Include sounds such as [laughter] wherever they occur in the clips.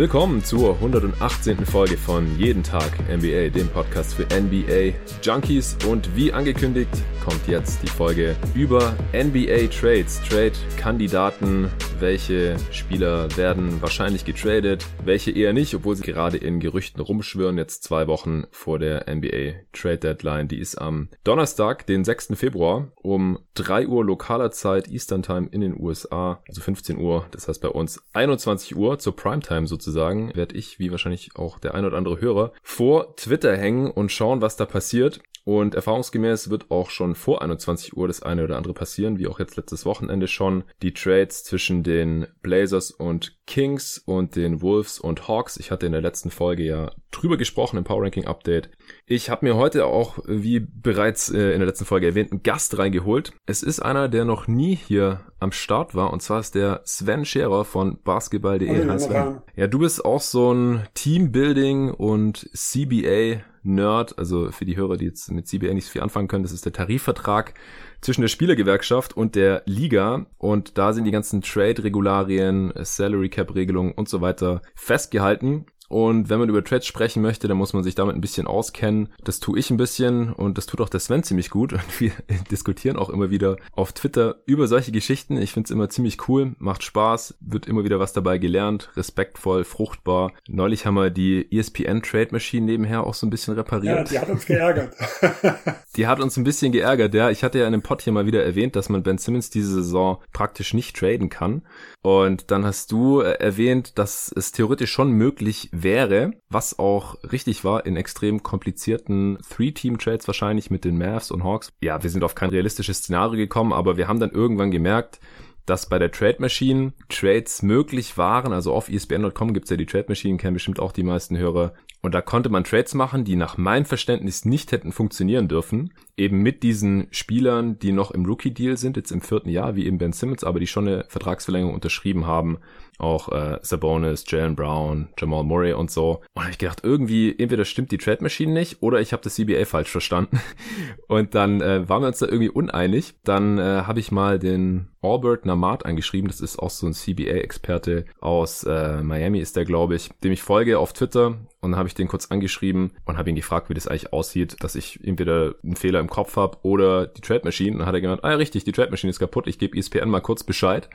Willkommen zur 118. Folge von Jeden Tag NBA, dem Podcast für NBA Junkies. Und wie angekündigt, kommt jetzt die Folge über NBA Trades, Trade-Kandidaten. Welche Spieler werden wahrscheinlich getradet, welche eher nicht, obwohl sie gerade in Gerüchten rumschwirren. Jetzt zwei Wochen vor der NBA Trade Deadline. Die ist am Donnerstag, den 6. Februar um 3 Uhr lokaler Zeit, Eastern Time in den USA, also 15 Uhr. Das heißt bei uns 21 Uhr zur Primetime sozusagen sozusagen, werde ich, wie wahrscheinlich auch der ein oder andere Hörer, vor Twitter hängen und schauen, was da passiert. Und erfahrungsgemäß wird auch schon vor 21 Uhr das eine oder andere passieren, wie auch jetzt letztes Wochenende schon. Die Trades zwischen den Blazers und Kings und den Wolves und Hawks. Ich hatte in der letzten Folge ja drüber gesprochen im Power Ranking Update. Ich habe mir heute auch, wie bereits äh, in der letzten Folge erwähnt, einen Gast reingeholt. Es ist einer, der noch nie hier am Start war und zwar ist der Sven Scherer von basketball.de. Ja, du bist auch so ein Teambuilding und CBA Nerd, also für die Hörer, die jetzt mit CBA nicht so viel anfangen können, das ist der Tarifvertrag zwischen der Spielergewerkschaft und der Liga. Und da sind die ganzen Trade-Regularien, Salary Cap-Regelungen und so weiter festgehalten und wenn man über Trades sprechen möchte, dann muss man sich damit ein bisschen auskennen. Das tue ich ein bisschen und das tut auch der Sven ziemlich gut. Und wir [laughs] diskutieren auch immer wieder auf Twitter über solche Geschichten. Ich finde es immer ziemlich cool, macht Spaß, wird immer wieder was dabei gelernt, respektvoll, fruchtbar. Neulich haben wir die ESPN Trade Machine nebenher auch so ein bisschen repariert. Ja, die hat uns geärgert. [laughs] die hat uns ein bisschen geärgert, ja. Ich hatte ja in dem Pod hier mal wieder erwähnt, dass man Ben Simmons diese Saison praktisch nicht traden kann. Und dann hast du äh, erwähnt, dass es theoretisch schon möglich wäre, was auch richtig war in extrem komplizierten Three-Team-Trades wahrscheinlich mit den Mavs und Hawks. Ja, wir sind auf kein realistisches Szenario gekommen, aber wir haben dann irgendwann gemerkt, dass bei der Trade Machine Trades möglich waren. Also auf ESPN.com gibt's ja die Trade Machine, kennen bestimmt auch die meisten Hörer. Und da konnte man Trades machen, die nach meinem Verständnis nicht hätten funktionieren dürfen. Eben mit diesen Spielern, die noch im Rookie-Deal sind, jetzt im vierten Jahr, wie eben Ben Simmons, aber die schon eine Vertragsverlängerung unterschrieben haben. Auch äh, Sabonis, Jalen Brown, Jamal Murray und so. Und habe ich gedacht, irgendwie, entweder stimmt die Trade Machine nicht oder ich habe das CBA falsch verstanden. [laughs] Und dann äh, waren wir uns da irgendwie uneinig. Dann äh, habe ich mal den Albert Namat angeschrieben. Das ist auch so ein CBA-Experte aus äh, Miami, ist der, glaube ich, dem ich folge auf Twitter. Und dann habe ich den kurz angeschrieben und habe ihn gefragt, wie das eigentlich aussieht, dass ich entweder einen Fehler im Kopf habe oder die Trade Machine. Und dann hat er gemeint, ah richtig, die Trade Machine ist kaputt. Ich gebe ESPN mal kurz Bescheid.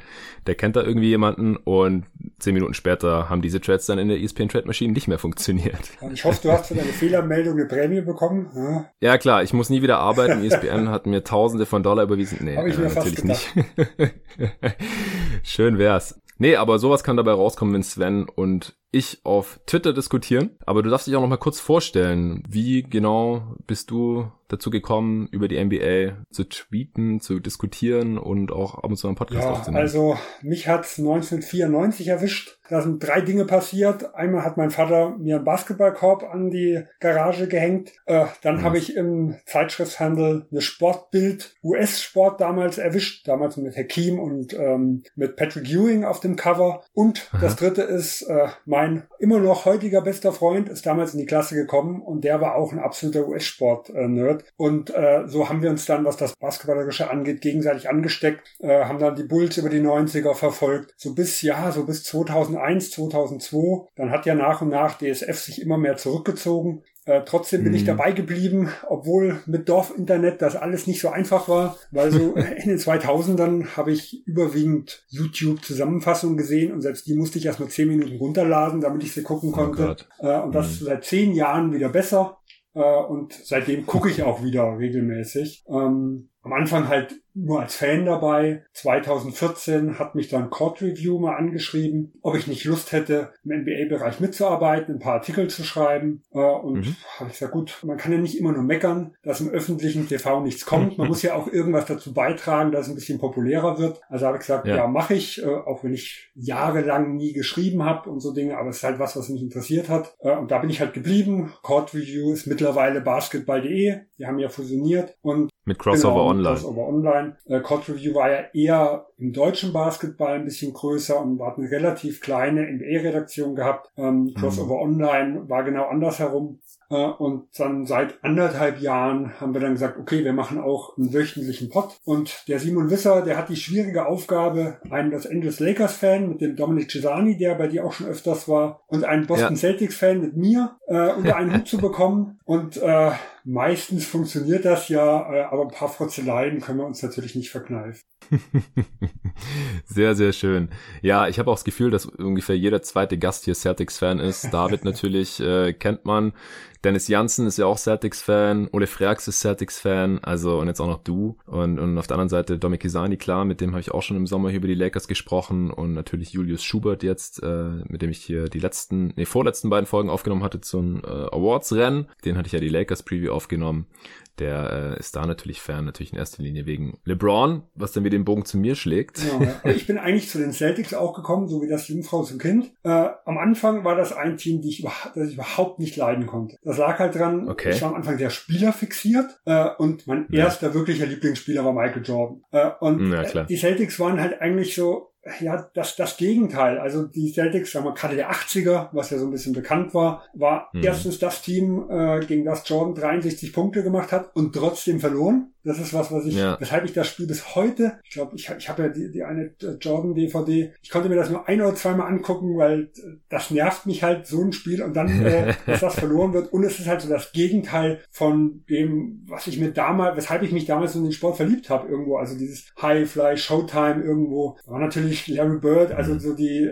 Der kennt da irgendwie jemanden und zehn Minuten später haben diese Trades dann in der ESPN Trade Machine nicht mehr funktioniert. Ich hoffe, du hast für deine Fehlermeldung eine Prämie bekommen. Ja, ja klar, ich muss nie wieder arbeiten. ESPN hat mir Tausende von Dollar überwiesen. Nee, äh, natürlich nicht. [laughs] Schön wär's. Nee, aber sowas kann dabei rauskommen, wenn Sven und ich auf Twitter diskutieren. Aber du darfst dich auch noch mal kurz vorstellen, wie genau bist du dazu gekommen, über die NBA zu tweeten, zu diskutieren und auch ab und zu einen Podcast ja, aufzunehmen? Also mich hat 1994 erwischt. Da sind drei Dinge passiert. Einmal hat mein Vater mir einen Basketballkorb an die Garage gehängt. Äh, dann mhm. habe ich im Zeitschriftshandel eine Sportbild US-Sport damals erwischt. Damals mit Hakim und ähm, mit Patrick Ewing auf dem Cover. Und das dritte ist äh, mein immer noch heutiger bester Freund ist damals in die Klasse gekommen und der war auch ein absoluter US-Sport-Nerd. Und äh, so haben wir uns dann, was das Basketballerische angeht, gegenseitig angesteckt, äh, haben dann die Bulls über die 90er verfolgt, so bis, ja, so bis 2001, 2002. Dann hat ja nach und nach DSF sich immer mehr zurückgezogen. Äh, trotzdem bin mhm. ich dabei geblieben, obwohl mit Dorfinternet das alles nicht so einfach war, weil so [laughs] in den 2000ern habe ich überwiegend YouTube-Zusammenfassungen gesehen und selbst die musste ich erst mal zehn Minuten runterladen, damit ich sie gucken oh konnte. Oh äh, und das mhm. seit zehn Jahren wieder besser. Äh, und seitdem gucke ich auch wieder regelmäßig. Ähm, am Anfang halt nur als Fan dabei. 2014 hat mich dann Court Review mal angeschrieben, ob ich nicht Lust hätte, im NBA-Bereich mitzuarbeiten, ein paar Artikel zu schreiben. Äh, und mhm. habe ich gesagt, gut, man kann ja nicht immer nur meckern, dass im öffentlichen TV nichts kommt. Man [laughs] muss ja auch irgendwas dazu beitragen, dass es ein bisschen populärer wird. Also habe ich gesagt, ja, ja mache ich, äh, auch wenn ich jahrelang nie geschrieben habe und so Dinge, aber es ist halt was, was mich interessiert hat. Äh, und da bin ich halt geblieben. Court Review ist mittlerweile basketball.de. Die haben ja fusioniert und mit Crossover genau, Online. Crossover Online. Äh, Code Review war ja eher im deutschen Basketball ein bisschen größer und hat eine relativ kleine NBA-Redaktion gehabt. Ähm, Crossover mhm. Online war genau andersherum. Äh, und dann seit anderthalb Jahren haben wir dann gesagt, okay, wir machen auch einen wöchentlichen Pod. Und der Simon Wisser, der hat die schwierige Aufgabe, einen Los Angeles Lakers-Fan mit dem Dominic Cesani, der bei dir auch schon öfters war, und einen Boston ja. Celtics-Fan mit mir äh, unter einen Hut zu bekommen. Und äh, meistens funktioniert das ja, äh, aber ein paar Frotzeleien können wir uns natürlich nicht verkneifen. [laughs] sehr, sehr schön. Ja, ich habe auch das Gefühl, dass ungefähr jeder zweite Gast hier Celtics-Fan ist. David [laughs] natürlich äh, kennt man. Dennis Janssen ist ja auch Celtics-Fan, Ole Freaks ist Celtics-Fan, also und jetzt auch noch du. Und, und auf der anderen Seite Domi Kisani, klar, mit dem habe ich auch schon im Sommer hier über die Lakers gesprochen und natürlich Julius Schubert jetzt, äh, mit dem ich hier die letzten, nee, vorletzten beiden Folgen aufgenommen hatte zum äh, Awards-Rennen. Den hatte ich ja die Lakers-Preview aufgenommen der äh, ist da natürlich fern, natürlich in erster Linie wegen LeBron, was dann wieder den Bogen zu mir schlägt. Ja, ich bin eigentlich zu den Celtics auch gekommen, so wie das Jungfrau zum Kind. Äh, am Anfang war das ein Team, die ich, das ich überhaupt nicht leiden konnte. Das lag halt dran, okay. ich war am Anfang sehr spielerfixiert äh, und mein ja. erster wirklicher Lieblingsspieler war Michael Jordan. Äh, und ja, die Celtics waren halt eigentlich so ja, das, das Gegenteil. Also die Celtics, sagen wir gerade der 80er, was ja so ein bisschen bekannt war, war mhm. erstens das Team, äh, gegen das Jordan 63 Punkte gemacht hat und trotzdem verloren. Das ist was, was ich, ja. weshalb ich das Spiel bis heute, ich glaube, ich, ich habe ja die, die eine Jordan-DVD, ich konnte mir das nur ein oder zweimal angucken, weil das nervt mich halt, so ein Spiel und dann, äh, [laughs] dass das verloren wird. Und es ist halt so das Gegenteil von dem, was ich mir damals, weshalb ich mich damals in den Sport verliebt habe irgendwo. Also dieses High-Fly, Showtime irgendwo. war natürlich Larry Bird, also mhm. so die,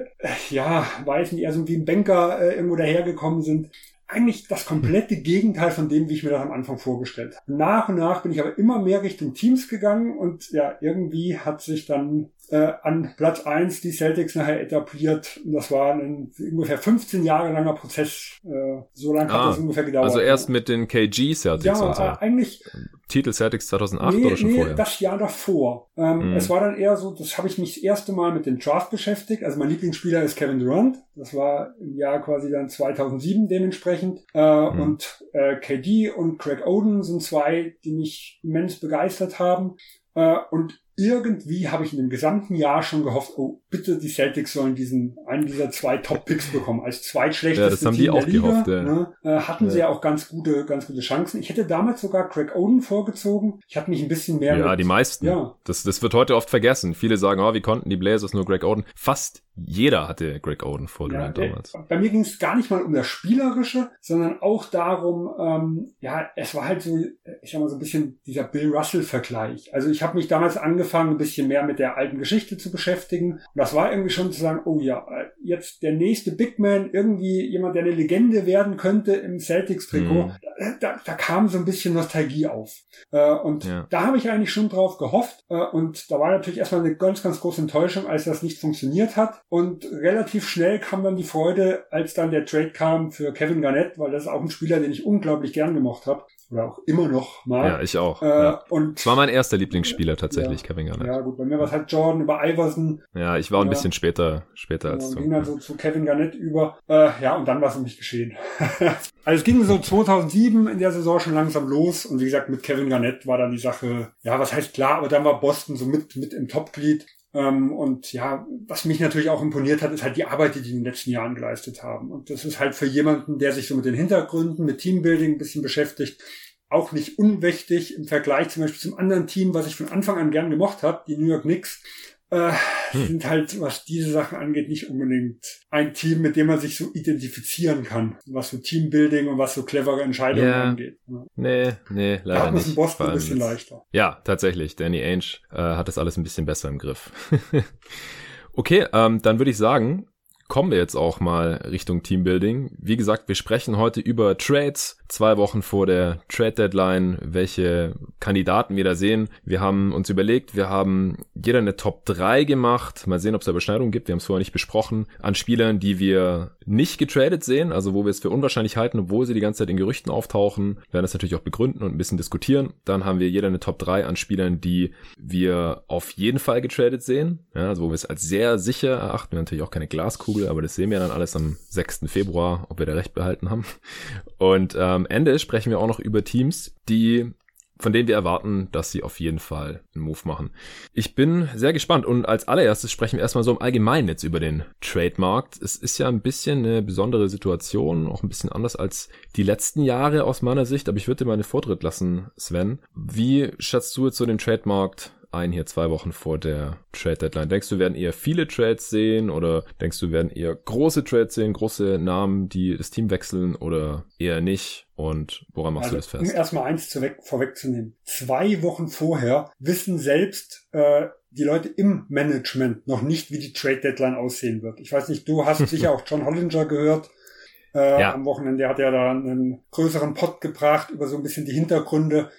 ja, weiß nicht, eher so wie ein Banker äh, irgendwo dahergekommen sind eigentlich das komplette Gegenteil von dem, wie ich mir das am Anfang vorgestellt habe. Nach und nach bin ich aber immer mehr Richtung Teams gegangen und ja, irgendwie hat sich dann äh, an Platz eins die Celtics nachher etabliert. Und das war ein ungefähr 15 Jahre langer Prozess. Äh, so lange ah, hat das ungefähr gedauert. Also erst mit den KG Celtics. Ja, und so. äh, eigentlich. Titel Celtics 2008 nee, oder schon nee, vorher? das Jahr davor. Ähm, mhm. Es war dann eher so, das habe ich mich das erste Mal mit dem Draft beschäftigt. Also mein Lieblingsspieler ist Kevin Durant. Das war im Jahr quasi dann 2007 dementsprechend. Äh, mhm. Und äh, KD und Craig Oden sind zwei, die mich immens begeistert haben. Äh, und irgendwie habe ich in dem gesamten Jahr schon gehofft, oh, bitte die Celtics sollen diesen, einen dieser zwei Top-Picks bekommen, als zweitschlechteste ja, das haben Team die auch Liga. Gehofft, ja. ne, äh, hatten ja. sie ja auch ganz gute, ganz gute Chancen. Ich hätte damals sogar Craig Oden vorgezogen. Ich habe mich ein bisschen mehr. Ja, mit, die meisten. Ja. Das, das wird heute oft vergessen. Viele sagen, oh, wie konnten die Blazers nur Greg Oden? Fast jeder hatte Greg Oden vor ja, damals. Bei mir ging es gar nicht mal um das Spielerische, sondern auch darum, ähm, ja, es war halt so, ich sag mal so ein bisschen dieser Bill Russell-Vergleich. Also ich habe mich damals angefangen, ein bisschen mehr mit der alten Geschichte zu beschäftigen. Und das war irgendwie schon zu sagen, oh ja, jetzt der nächste Big Man, irgendwie jemand, der eine Legende werden könnte im Celtics-Trikot. Mhm. Da, da, kam so ein bisschen Nostalgie auf. Äh, und ja. da habe ich eigentlich schon drauf gehofft. Äh, und da war natürlich erstmal eine ganz, ganz große Enttäuschung, als das nicht funktioniert hat. Und relativ schnell kam dann die Freude, als dann der Trade kam für Kevin Garnett, weil das ist auch ein Spieler, den ich unglaublich gern gemocht habe oder auch immer noch mal. Ja, ich auch. Äh, ja. Und das war mein erster Lieblingsspieler tatsächlich, ja, Kevin Garnett. Ja, gut, bei mir war es halt Jordan über Iverson. Ja, ich war ein bisschen später, später ja, als du. ging dann so zu Kevin Garnett über. Äh, ja, und dann war es mich geschehen. [laughs] also es ging so 2007 in der Saison schon langsam los und wie gesagt, mit Kevin Garnett war dann die Sache, ja, was heißt klar, aber dann war Boston so mit, mit im Topglied. Ähm, und ja, was mich natürlich auch imponiert hat, ist halt die Arbeit, die die in den letzten Jahren geleistet haben. Und das ist halt für jemanden, der sich so mit den Hintergründen, mit Teambuilding ein bisschen beschäftigt, auch nicht unwichtig im Vergleich zum Beispiel zum anderen Team, was ich von Anfang an gern gemocht habe, die New York Knicks. Äh, hm. sind halt, was diese Sachen angeht, nicht unbedingt ein Team, mit dem man sich so identifizieren kann, was so Teambuilding und was so clevere Entscheidungen ja. angeht. Ja. Nee, nee, leider da hat nicht. Boston ein bisschen leichter. Ja, tatsächlich. Danny Ainge äh, hat das alles ein bisschen besser im Griff. [laughs] okay, ähm, dann würde ich sagen, kommen wir jetzt auch mal Richtung Teambuilding. Wie gesagt, wir sprechen heute über Trades, zwei Wochen vor der Trade Deadline, welche Kandidaten wir da sehen. Wir haben uns überlegt, wir haben jeder eine Top 3 gemacht. Mal sehen, ob es da Überschneidungen gibt. Wir haben es vorher nicht besprochen. An Spielern, die wir nicht getradet sehen, also wo wir es für unwahrscheinlich halten, obwohl sie die ganze Zeit in Gerüchten auftauchen. Werden das natürlich auch begründen und ein bisschen diskutieren. Dann haben wir jeder eine Top 3 an Spielern, die wir auf jeden Fall getradet sehen. Ja, also wo wir es als sehr sicher erachten. Wir haben natürlich auch keine Glaskugel, aber das sehen wir dann alles am 6. Februar, ob wir da recht behalten haben. Und ähm, am Ende sprechen wir auch noch über Teams, die von denen wir erwarten, dass sie auf jeden Fall einen Move machen. Ich bin sehr gespannt und als allererstes sprechen wir erstmal so im Allgemeinen jetzt über den Trademarkt. Es ist ja ein bisschen eine besondere Situation, auch ein bisschen anders als die letzten Jahre aus meiner Sicht, aber ich würde dir mal eine Vortritt lassen, Sven. Wie schätzt du jetzt so den Trademarkt ein hier zwei Wochen vor der Trade Deadline. Denkst du, werden eher viele Trades sehen oder denkst du, werden eher große Trades sehen, große Namen, die das Team wechseln oder eher nicht? Und woran machst also, du das fest? Um erstmal eins zu weg, vorwegzunehmen. Zwei Wochen vorher wissen selbst äh, die Leute im Management noch nicht, wie die Trade Deadline aussehen wird. Ich weiß nicht, du hast [laughs] sicher auch John Hollinger gehört. Äh, ja. Am Wochenende hat er da einen größeren Pod gebracht über so ein bisschen die Hintergründe.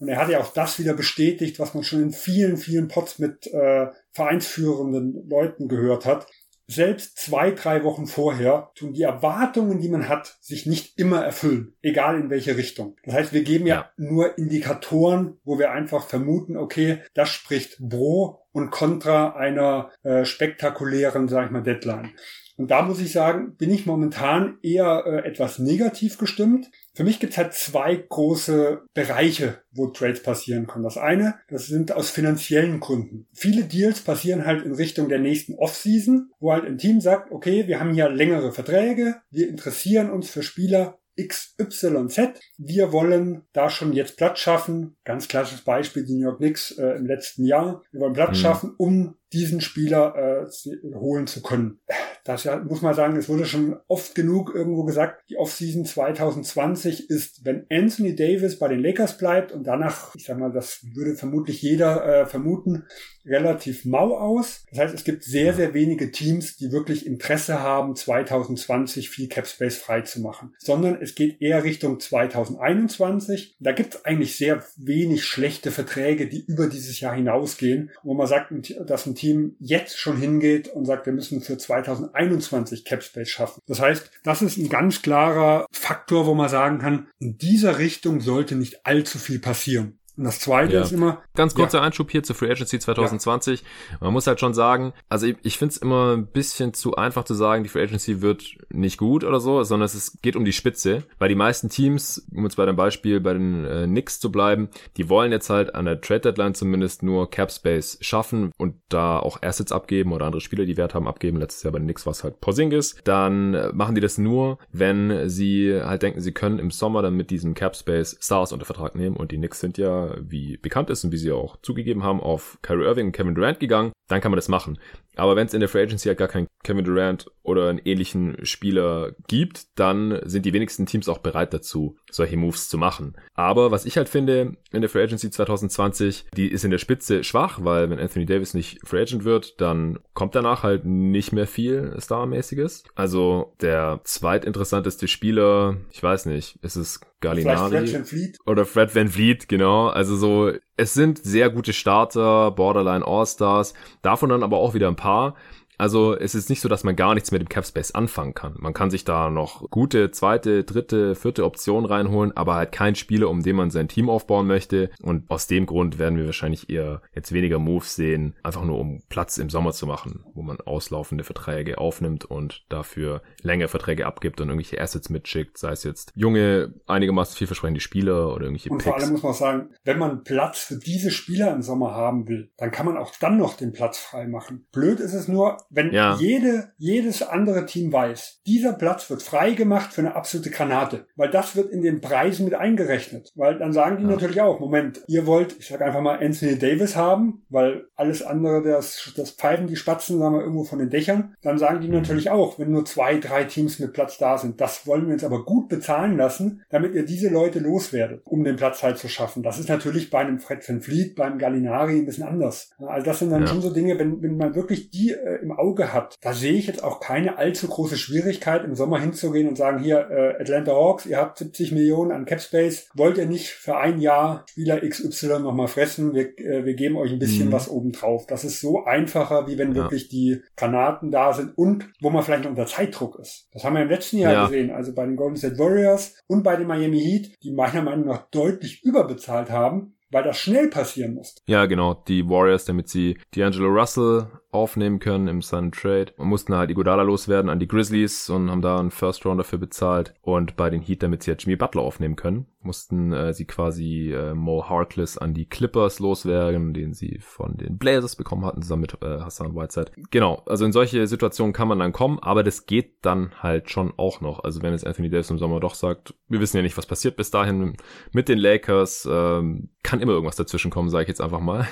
Und er hat ja auch das wieder bestätigt, was man schon in vielen, vielen Pots mit äh, vereinsführenden Leuten gehört hat. Selbst zwei, drei Wochen vorher tun die Erwartungen, die man hat, sich nicht immer erfüllen, egal in welche Richtung. Das heißt, wir geben ja, ja nur Indikatoren, wo wir einfach vermuten, okay, das spricht pro und contra einer äh, spektakulären, sag ich mal, Deadline. Und da muss ich sagen, bin ich momentan eher äh, etwas negativ gestimmt. Für mich gibt es halt zwei große Bereiche, wo Trades passieren können. Das eine, das sind aus finanziellen Gründen. Viele Deals passieren halt in Richtung der nächsten Offseason, wo halt ein Team sagt, okay, wir haben hier längere Verträge, wir interessieren uns für Spieler XYZ. Wir wollen da schon jetzt Platz schaffen. Ganz klassisches Beispiel, die New York Knicks äh, im letzten Jahr. Wir wollen Platz mhm. schaffen, um diesen Spieler äh, holen zu können. Das ja, muss man sagen, es wurde schon oft genug irgendwo gesagt, die Offseason 2020 ist, wenn Anthony Davis bei den Lakers bleibt und danach, ich sag mal, das würde vermutlich jeder äh, vermuten, relativ mau aus. Das heißt, es gibt sehr, sehr wenige Teams, die wirklich Interesse haben, 2020 viel Cap Space frei zu machen, sondern es geht eher Richtung 2021. Da gibt es eigentlich sehr wenig schlechte Verträge, die über dieses Jahr hinausgehen, wo man sagt, dass ein Team jetzt schon hingeht und sagt, wir müssen für 2021 Cap Space schaffen. Das heißt, das ist ein ganz klarer Faktor, wo man sagen kann, in dieser Richtung sollte nicht allzu viel passieren. Und das zweite ja. ist immer. Ganz kurzer ja. Einschub hier zur Free Agency 2020. Ja. Man muss halt schon sagen, also ich, ich finde es immer ein bisschen zu einfach zu sagen, die Free Agency wird nicht gut oder so, sondern es geht um die Spitze. Weil die meisten Teams, um jetzt bei dem Beispiel bei den äh, Knicks zu bleiben, die wollen jetzt halt an der Trade Deadline zumindest nur Cap Space schaffen und da auch Assets abgeben oder andere Spieler, die Wert haben, abgeben. Letztes Jahr bei den Knicks war es halt Porzingis. Dann äh, machen die das nur, wenn sie halt denken, sie können im Sommer dann mit diesem Cap Space Stars unter Vertrag nehmen und die Knicks sind ja wie bekannt ist und wie sie auch zugegeben haben, auf Kyrie Irving und Kevin Durant gegangen, dann kann man das machen. Aber wenn es in der Free Agency halt gar keinen Kevin Durant oder einen ähnlichen Spieler gibt, dann sind die wenigsten Teams auch bereit dazu, solche Moves zu machen. Aber was ich halt finde, in der Free Agency 2020, die ist in der Spitze schwach, weil wenn Anthony Davis nicht Free Agent wird, dann kommt danach halt nicht mehr viel Starmäßiges. Also der zweitinteressanteste Spieler, ich weiß nicht, ist es Gallinari oder Fred Van Vliet, genau. Also so, es sind sehr gute Starter, Borderline All-Stars, davon dann aber auch wieder ein paar, also es ist nicht so, dass man gar nichts mit dem Capspace anfangen kann. Man kann sich da noch gute zweite, dritte, vierte Option reinholen, aber halt kein Spieler, um den man sein Team aufbauen möchte. Und aus dem Grund werden wir wahrscheinlich eher jetzt weniger Moves sehen, einfach nur um Platz im Sommer zu machen, wo man auslaufende Verträge aufnimmt und dafür längere Verträge abgibt und irgendwelche Assets mitschickt, sei es jetzt junge, einigermaßen vielversprechende Spieler oder irgendwelche Und Picks. vor allem muss man sagen, wenn man Platz für diese Spieler im Sommer haben will, dann kann man auch dann noch den Platz frei machen. Blöd ist es nur, wenn ja. jede, jedes andere Team weiß, dieser Platz wird frei gemacht für eine absolute Granate, weil das wird in den Preisen mit eingerechnet. Weil dann sagen die ja. natürlich auch, Moment, ihr wollt, ich sag einfach mal Anthony Davis haben, weil alles andere, das, das Pfeifen, die Spatzen, sagen wir irgendwo von den Dächern, dann sagen die natürlich auch, wenn nur zwei, drei Teams mit Platz da sind, das wollen wir uns aber gut bezahlen lassen, damit ihr diese Leute loswerdet, um den Platz halt zu schaffen. Das ist natürlich bei einem Fred Van Fleet, beim Gallinari ein bisschen anders. Also das sind dann ja. schon so Dinge, wenn, wenn man wirklich die äh, im Auge hat, da sehe ich jetzt auch keine allzu große Schwierigkeit, im Sommer hinzugehen und sagen, hier, äh, Atlanta Hawks, ihr habt 70 Millionen an Capspace, wollt ihr nicht für ein Jahr Spieler XY nochmal fressen, wir, äh, wir geben euch ein bisschen mhm. was obendrauf. Das ist so einfacher, wie wenn ja. wirklich die Granaten da sind und wo man vielleicht unter Zeitdruck ist. Das haben wir im letzten Jahr ja. gesehen, also bei den Golden State Warriors und bei den Miami Heat, die meiner Meinung nach deutlich überbezahlt haben, weil das schnell passieren muss. Ja, genau. Die Warriors, damit sie D'Angelo Russell aufnehmen können im Sun Trade. Mussten halt Iguodala loswerden an die Grizzlies und haben da einen First Round dafür bezahlt. Und bei den Heat, damit sie halt Jimmy Butler aufnehmen können, mussten äh, sie quasi äh, Mo Harkless an die Clippers loswerden, den sie von den Blazers bekommen hatten, zusammen mit äh, Hassan Whiteside. Genau, also in solche Situationen kann man dann kommen, aber das geht dann halt schon auch noch. Also wenn jetzt Anthony Davis im Sommer doch sagt, wir wissen ja nicht, was passiert bis dahin mit den Lakers, ähm, kann immer irgendwas dazwischen kommen, sage ich jetzt einfach mal.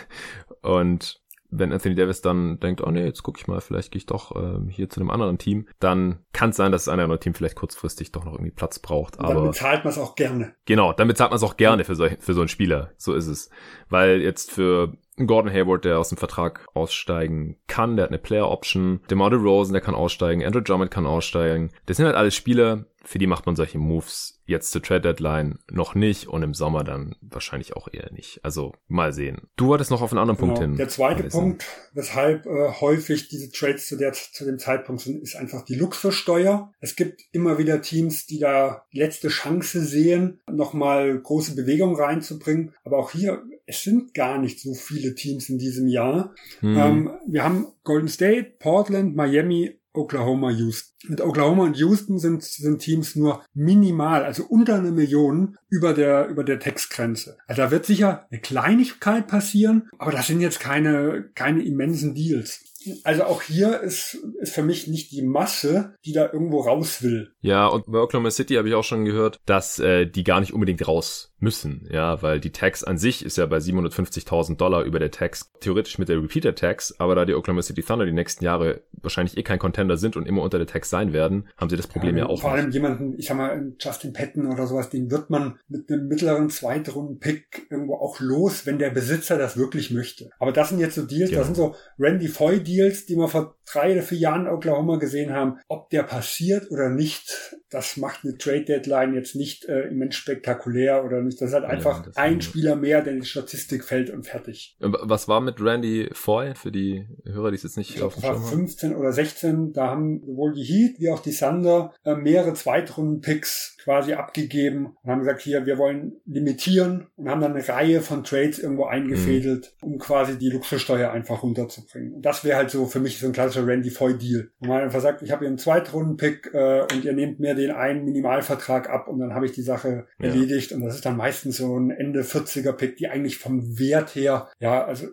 Und wenn Anthony Davis dann denkt, oh nee, jetzt gucke ich mal, vielleicht gehe ich doch ähm, hier zu einem anderen Team, dann kann es sein, dass das eine oder andere Team vielleicht kurzfristig doch noch irgendwie Platz braucht. Aber dann bezahlt man es auch gerne. Genau, dann bezahlt man es auch gerne für so, für so einen Spieler. So ist es. Weil jetzt für Gordon Hayward, der aus dem Vertrag aussteigen kann, der hat eine Player Option. DeMar Rosen, der kann aussteigen. Andrew Drummond kann aussteigen. Das sind halt alles Spieler, für die macht man solche Moves jetzt zur Trade Deadline noch nicht und im Sommer dann wahrscheinlich auch eher nicht. Also mal sehen. Du hattest noch auf einen anderen genau. Punkt hin. Der zweite Punkt, weshalb äh, häufig diese Trades zu, der, zu dem Zeitpunkt sind, ist einfach die Luxussteuer. Es gibt immer wieder Teams, die da letzte Chance sehen, nochmal große Bewegung reinzubringen. Aber auch hier, es sind gar nicht so viele Teams in diesem Jahr. Hm. Ähm, wir haben Golden State, Portland, Miami Oklahoma, Houston. Mit Oklahoma und Houston sind, sind Teams nur minimal, also unter eine Million über der, über der Textgrenze. Also da wird sicher eine Kleinigkeit passieren, aber das sind jetzt keine, keine immensen Deals. Also auch hier ist, ist für mich nicht die Masse, die da irgendwo raus will. Ja, und bei Oklahoma City habe ich auch schon gehört, dass äh, die gar nicht unbedingt raus müssen, ja, weil die Tax an sich ist ja bei 750.000 Dollar über der Tax, theoretisch mit der Repeater Tax, aber da die Oklahoma City Thunder die nächsten Jahre wahrscheinlich eh kein Contender sind und immer unter der Tax sein werden, haben sie das Problem ja, ja auch Vor allem jemanden, ich sag mal, Justin Patton oder sowas, den wird man mit einem mittleren Zweitrunden-Pick irgendwo auch los, wenn der Besitzer das wirklich möchte. Aber das sind jetzt so Deals, genau. das sind so Randy Foy-Deals, die wir vor drei oder vier Jahren in Oklahoma gesehen haben. Ob der passiert oder nicht, das macht eine Trade-Deadline jetzt nicht äh, immens spektakulär oder nicht. Das ist halt einfach ja, ein Spieler mehr, der in die Statistik fällt und fertig. Was war mit Randy Foy für die Hörer, die es jetzt nicht ich auf dem war 15 oder 16. Da haben sowohl die Heat wie auch die Thunder äh, mehrere Zweitrunden-Picks quasi abgegeben und haben gesagt, hier, wir wollen limitieren und haben dann eine Reihe von Trades irgendwo eingefädelt, mhm. um quasi die Luxussteuer einfach runterzubringen. Und das wäre halt so für mich so ein klassischer Randy Foy-Deal. Wo man einfach sagt, ich habe hier einen Zweitrunden-Pick äh, und ihr nehmt mir den einen Minimalvertrag ab und dann habe ich die Sache ja. erledigt. Und das ist dann meistens so ein Ende 40er Pick, die eigentlich vom Wert her ja also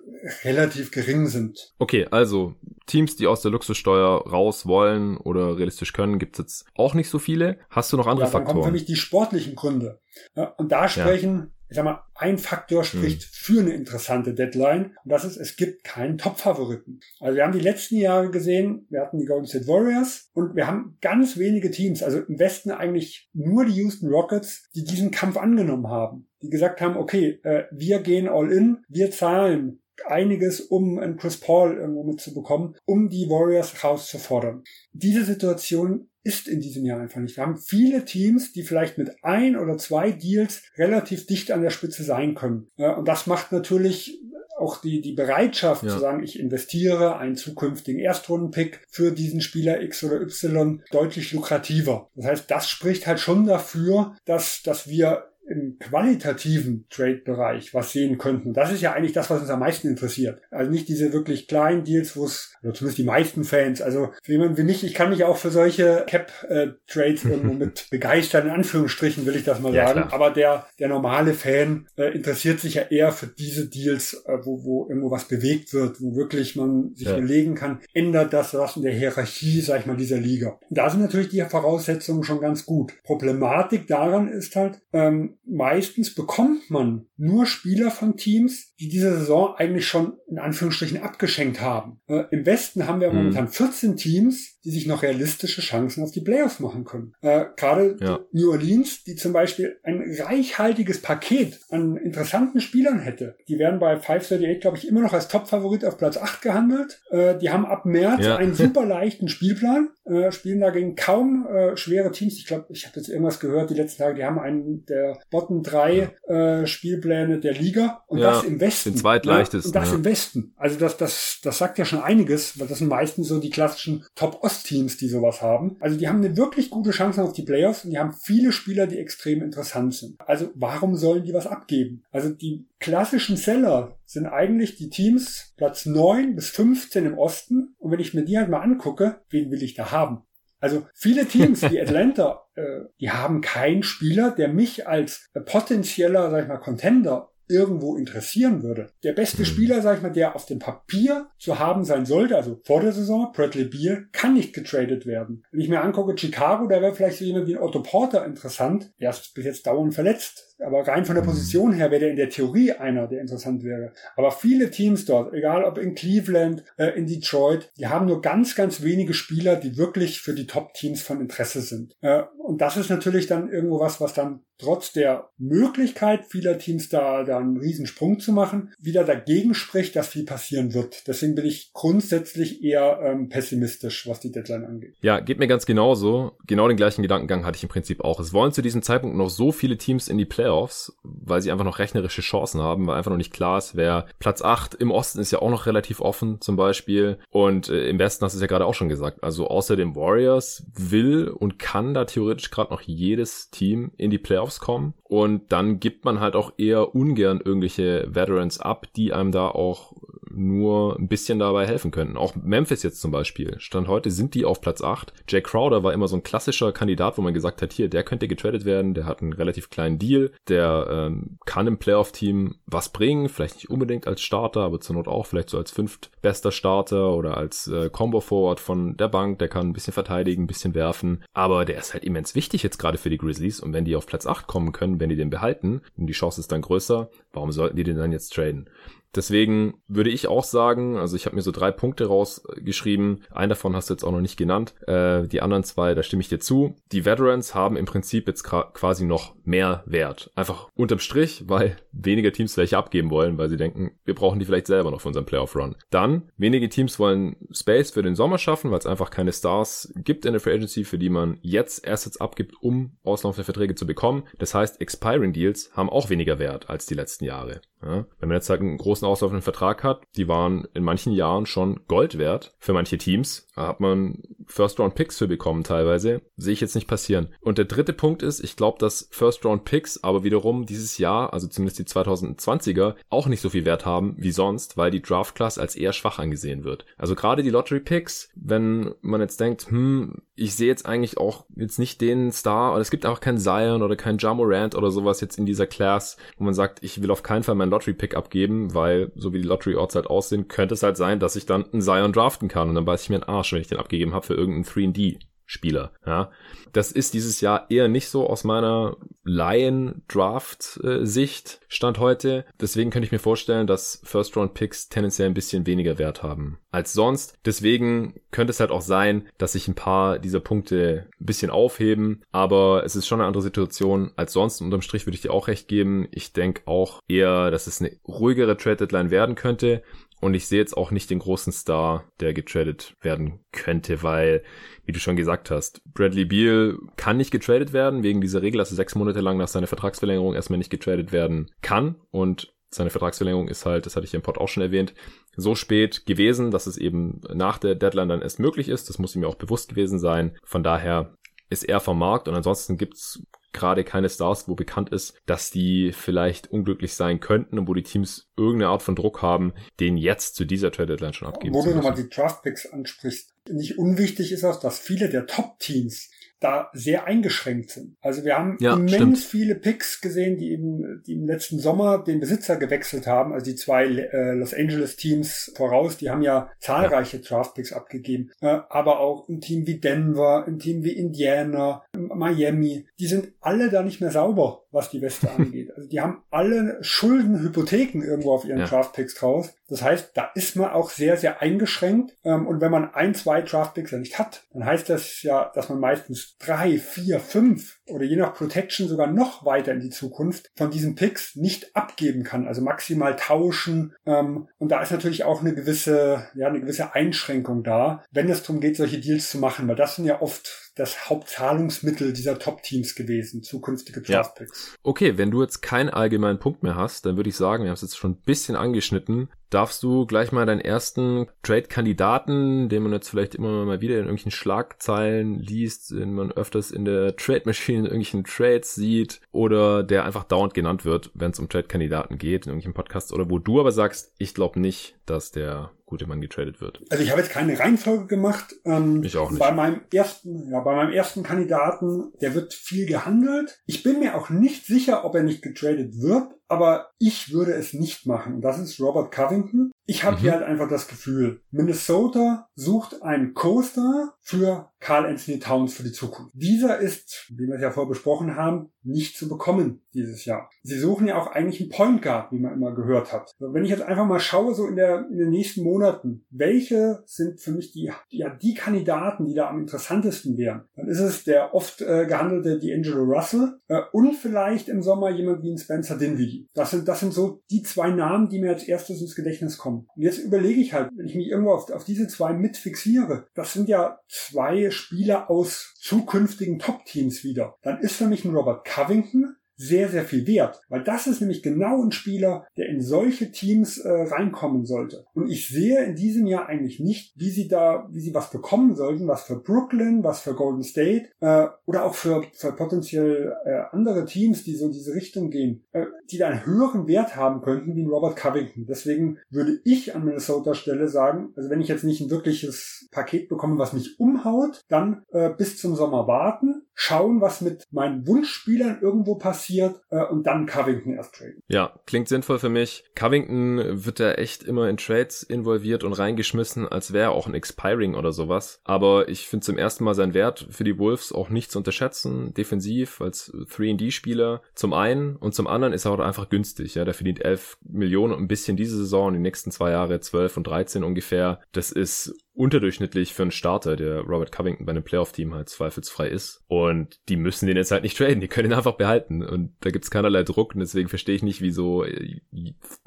relativ gering sind. Okay, also Teams, die aus der Luxussteuer raus wollen oder realistisch können, gibt es jetzt auch nicht so viele. Hast du noch andere ja, dann Faktoren? Kommen für mich die sportlichen Gründe. Ja, und da sprechen. Ich sag mal, ein Faktor spricht hm. für eine interessante Deadline. Und das ist, es gibt keinen Top-Favoriten. Also wir haben die letzten Jahre gesehen, wir hatten die Golden State Warriors und wir haben ganz wenige Teams, also im Westen eigentlich nur die Houston Rockets, die diesen Kampf angenommen haben. Die gesagt haben, okay, äh, wir gehen all in, wir zahlen einiges, um einen Chris Paul irgendwo mitzubekommen, um die Warriors rauszufordern. Diese Situation ist in diesem Jahr einfach nicht. Wir haben viele Teams, die vielleicht mit ein oder zwei Deals relativ dicht an der Spitze sein können. Und das macht natürlich auch die, die Bereitschaft ja. zu sagen, ich investiere einen zukünftigen Erstrundenpick für diesen Spieler X oder Y deutlich lukrativer. Das heißt, das spricht halt schon dafür, dass, dass wir im qualitativen Trade-Bereich was sehen könnten. Das ist ja eigentlich das, was uns am meisten interessiert. Also nicht diese wirklich kleinen Deals, wo es, oder zumindest die meisten Fans, also für jemanden wie mich, ich kann mich auch für solche Cap-Trades [laughs] irgendwo mit begeistern, in Anführungsstrichen will ich das mal ja, sagen. Klar. Aber der, der normale Fan äh, interessiert sich ja eher für diese Deals, äh, wo, wo irgendwo was bewegt wird, wo wirklich man sich ja. überlegen kann, ändert das was in der Hierarchie, sag ich mal, dieser Liga. Und da sind natürlich die Voraussetzungen schon ganz gut. Problematik daran ist halt, ähm, meistens bekommt man nur Spieler von Teams, die diese Saison eigentlich schon in Anführungsstrichen abgeschenkt haben. Äh, Im Westen haben wir mhm. momentan 14 Teams, die sich noch realistische Chancen auf die Playoffs machen können. Äh, Gerade ja. New Orleans, die zum Beispiel ein reichhaltiges Paket an interessanten Spielern hätte. Die werden bei 538, glaube ich, immer noch als Top-Favorit auf Platz 8 gehandelt. Äh, die haben ab März ja. einen super leichten Spielplan, äh, spielen dagegen kaum äh, schwere Teams. Ich glaube, ich habe jetzt irgendwas gehört die letzten Tage, die haben einen der Bottom 3 ja. äh, Spielpläne der Liga und das im Westen. Den zweitleichtesten. und das im Westen. Also das, das, das sagt ja schon einiges, weil das sind meistens so die klassischen Top-Ost Playoffs-Teams, die sowas haben. Also die haben eine wirklich gute Chance auf die Playoffs und die haben viele Spieler, die extrem interessant sind. Also warum sollen die was abgeben? Also die klassischen Seller sind eigentlich die Teams Platz 9 bis 15 im Osten. Und wenn ich mir die halt mal angucke, wen will ich da haben? Also viele Teams wie [laughs] Atlanta, äh, die haben keinen Spieler, der mich als potenzieller, sag ich mal, Contender irgendwo interessieren würde. Der beste mhm. Spieler, sag ich mal, der auf dem Papier zu haben sein sollte, also vor der Saison, Bradley Beal, kann nicht getradet werden. Wenn ich mir angucke, Chicago, da wäre vielleicht so jemand wie ein Otto Porter interessant. Der ist bis jetzt dauernd verletzt. Aber rein von der. Position her wäre der in der Theorie einer, der interessant wäre. Aber viele Teams dort, egal ob in Cleveland, äh, in Detroit, die haben nur ganz, ganz wenige Spieler, die wirklich für die Top-Teams von Interesse sind. Äh, und das ist natürlich dann irgendwo was, was dann trotz der Möglichkeit vieler Teams da, da einen Riesensprung zu machen, wieder dagegen spricht, dass viel passieren wird. Deswegen bin ich grundsätzlich eher ähm, pessimistisch, was die Deadline angeht. Ja, geht mir ganz genauso. Genau den gleichen Gedankengang hatte ich im Prinzip auch. Es wollen zu diesem Zeitpunkt noch so viele Teams in die Play Playoffs, weil sie einfach noch rechnerische Chancen haben, weil einfach noch nicht klar ist, wer Platz 8 im Osten ist ja auch noch relativ offen zum Beispiel und äh, im Westen hast du es ja gerade auch schon gesagt. Also außer den Warriors will und kann da theoretisch gerade noch jedes Team in die Playoffs kommen und dann gibt man halt auch eher ungern irgendwelche Veterans ab, die einem da auch nur ein bisschen dabei helfen könnten. Auch Memphis jetzt zum Beispiel. Stand heute sind die auf Platz 8. Jay Crowder war immer so ein klassischer Kandidat, wo man gesagt hat, hier, der könnte getradet werden, der hat einen relativ kleinen Deal, der ähm, kann im Playoff-Team was bringen, vielleicht nicht unbedingt als Starter, aber zur Not auch vielleicht so als fünftbester Starter oder als äh, Combo-Forward von der Bank, der kann ein bisschen verteidigen, ein bisschen werfen, aber der ist halt immens wichtig jetzt gerade für die Grizzlies und wenn die auf Platz 8 kommen können, wenn die den behalten und die Chance ist dann größer, warum sollten die den dann jetzt traden? Deswegen würde ich auch sagen, also ich habe mir so drei Punkte rausgeschrieben. Einen davon hast du jetzt auch noch nicht genannt. Äh, die anderen zwei, da stimme ich dir zu. Die Veterans haben im Prinzip jetzt quasi noch mehr Wert. Einfach unterm Strich, weil weniger Teams welche abgeben wollen, weil sie denken, wir brauchen die vielleicht selber noch für unseren Playoff-Run. Dann, wenige Teams wollen Space für den Sommer schaffen, weil es einfach keine Stars gibt in der Free Agency, für die man jetzt Assets abgibt, um auslaufende Verträge zu bekommen. Das heißt, Expiring Deals haben auch weniger Wert als die letzten Jahre. Ja? Wenn man jetzt halt einen großen auslaufenden Vertrag hat, die waren in manchen Jahren schon Gold wert für manche Teams. Hat man First-Round-Picks für bekommen teilweise. Sehe ich jetzt nicht passieren. Und der dritte Punkt ist, ich glaube, dass First-Round-Picks aber wiederum dieses Jahr, also zumindest die 2020er, auch nicht so viel Wert haben wie sonst, weil die Draft-Class als eher schwach angesehen wird. Also gerade die Lottery-Picks, wenn man jetzt denkt, hm, ich sehe jetzt eigentlich auch jetzt nicht den Star, oder es gibt auch keinen Zion oder keinen Jamorant oder sowas jetzt in dieser Class, wo man sagt, ich will auf keinen Fall meinen Lottery-Pick abgeben, weil so wie die Lottery-Orts halt aussehen, könnte es halt sein, dass ich dann einen Zion draften kann und dann beiß ich mir einen Arsch, wenn ich den abgegeben habe für irgendeinen 3D. Spieler. Ja, das ist dieses Jahr eher nicht so aus meiner Laien-Draft-Sicht stand heute. Deswegen könnte ich mir vorstellen, dass First-Round-Picks tendenziell ein bisschen weniger Wert haben als sonst. Deswegen könnte es halt auch sein, dass sich ein paar dieser Punkte ein bisschen aufheben. Aber es ist schon eine andere Situation als sonst. Unterm Strich würde ich dir auch recht geben. Ich denke auch eher, dass es eine ruhigere Trade-Deadline werden könnte. Und ich sehe jetzt auch nicht den großen Star, der getradet werden könnte, weil, wie du schon gesagt hast, Bradley Beal kann nicht getradet werden, wegen dieser Regel, dass er sechs Monate lang nach seiner Vertragsverlängerung erstmal nicht getradet werden kann. Und seine Vertragsverlängerung ist halt, das hatte ich im Pod auch schon erwähnt, so spät gewesen, dass es eben nach der Deadline dann erst möglich ist. Das muss ihm ja auch bewusst gewesen sein. Von daher ist er vom Markt und ansonsten gibt's gerade keine Stars, wo bekannt ist, dass die vielleicht unglücklich sein könnten und wo die Teams irgendeine Art von Druck haben, den jetzt zu dieser Trade Deadline schon abgeben wo du nochmal die Draft Picks ansprichst. Nicht unwichtig ist auch, dass viele der Top-Teams da sehr eingeschränkt sind. Also wir haben ja, immens stimmt. viele Picks gesehen, die im, die im letzten Sommer den Besitzer gewechselt haben. Also die zwei äh, Los Angeles Teams voraus, die haben ja zahlreiche ja. Draft Picks abgegeben. Äh, aber auch ein Team wie Denver, ein Team wie Indiana, Miami, die sind alle da nicht mehr sauber, was die Weste angeht. Also die haben alle Schulden, Hypotheken irgendwo auf ihren ja. Draft Picks draus. Das heißt, da ist man auch sehr, sehr eingeschränkt. Ähm, und wenn man ein, zwei Draft Picks ja nicht hat, dann heißt das ja, dass man meistens drei, vier, fünf oder je nach Protection sogar noch weiter in die Zukunft von diesen Picks nicht abgeben kann, also maximal tauschen. Ähm, und da ist natürlich auch eine gewisse, ja, eine gewisse Einschränkung da, wenn es darum geht, solche Deals zu machen, weil das sind ja oft das Hauptzahlungsmittel dieser Top-Teams gewesen, zukünftige Draft-Picks. Ja. Okay, wenn du jetzt keinen allgemeinen Punkt mehr hast, dann würde ich sagen, wir haben es jetzt schon ein bisschen angeschnitten, darfst du gleich mal deinen ersten Trade-Kandidaten, den man jetzt vielleicht immer mal wieder in irgendwelchen Schlagzeilen liest, den man öfters in der Trade-Machine in irgendwelchen Trades sieht oder der einfach dauernd genannt wird, wenn es um Trade-Kandidaten geht in irgendwelchen Podcasts oder wo du aber sagst, ich glaube nicht, dass der gute Mann getradet wird. Also ich habe jetzt keine Reihenfolge gemacht. Ähm, ich auch nicht. Bei meinem ersten, ja, bei meinem ersten Kandidaten, der wird viel gehandelt. Ich bin mir auch nicht sicher, ob er nicht getradet wird, aber ich würde es nicht machen. Das ist Robert Covington. Ich habe mhm. hier halt einfach das Gefühl, Minnesota sucht einen Coaster für Carl Anthony Towns für die Zukunft. Dieser ist, wie wir es ja vorher besprochen haben, nicht zu bekommen dieses Jahr. Sie suchen ja auch eigentlich einen Point Guard, wie man immer gehört hat. Wenn ich jetzt einfach mal schaue, so in, der, in den nächsten Monaten, welche sind für mich die, ja, die Kandidaten, die da am interessantesten wären, dann ist es der oft äh, gehandelte D'Angelo Russell äh, und vielleicht im Sommer jemand wie ein Spencer Dinwiddie. Das sind, das sind so die zwei Namen, die mir als erstes ins Gedächtnis kommen. Und jetzt überlege ich halt, wenn ich mich irgendwo auf, auf diese zwei mit fixiere, das sind ja zwei Spieler aus zukünftigen Top-Teams wieder. Dann ist für mich ein Robert Covington sehr, sehr viel wert. Weil das ist nämlich genau ein Spieler, der in solche Teams äh, reinkommen sollte. Und ich sehe in diesem Jahr eigentlich nicht, wie sie da, wie sie was bekommen sollten, was für Brooklyn, was für Golden State äh, oder auch für, für potenziell äh, andere Teams, die so in diese Richtung gehen, äh, die da einen höheren Wert haben könnten wie ein Robert Covington. Deswegen würde ich an Minnesota Stelle sagen, also wenn ich jetzt nicht ein wirkliches Paket bekomme, was mich umhaut, dann äh, bis zum Sommer warten, schauen, was mit meinen Wunschspielern irgendwo passiert äh, und dann Covington erst traden. Ja, klingt sinnvoll für mich. Covington wird da echt immer in Trades involviert und reingeschmissen, als wäre er auch ein Expiring oder sowas. Aber ich finde zum ersten Mal seinen Wert für die Wolves auch nicht zu unterschätzen, defensiv als 3D-Spieler zum einen und zum anderen ist er auch einfach günstig. Ja, der verdient 11 Millionen und ein bisschen diese Saison, die nächsten zwei Jahre 12 und 13 ungefähr. Das ist unterdurchschnittlich für einen Starter, der Robert Covington bei einem Playoff-Team halt zweifelsfrei ist. Und die müssen den jetzt halt nicht traden, die können ihn einfach behalten. Und da gibt's keinerlei Druck und deswegen verstehe ich nicht, wieso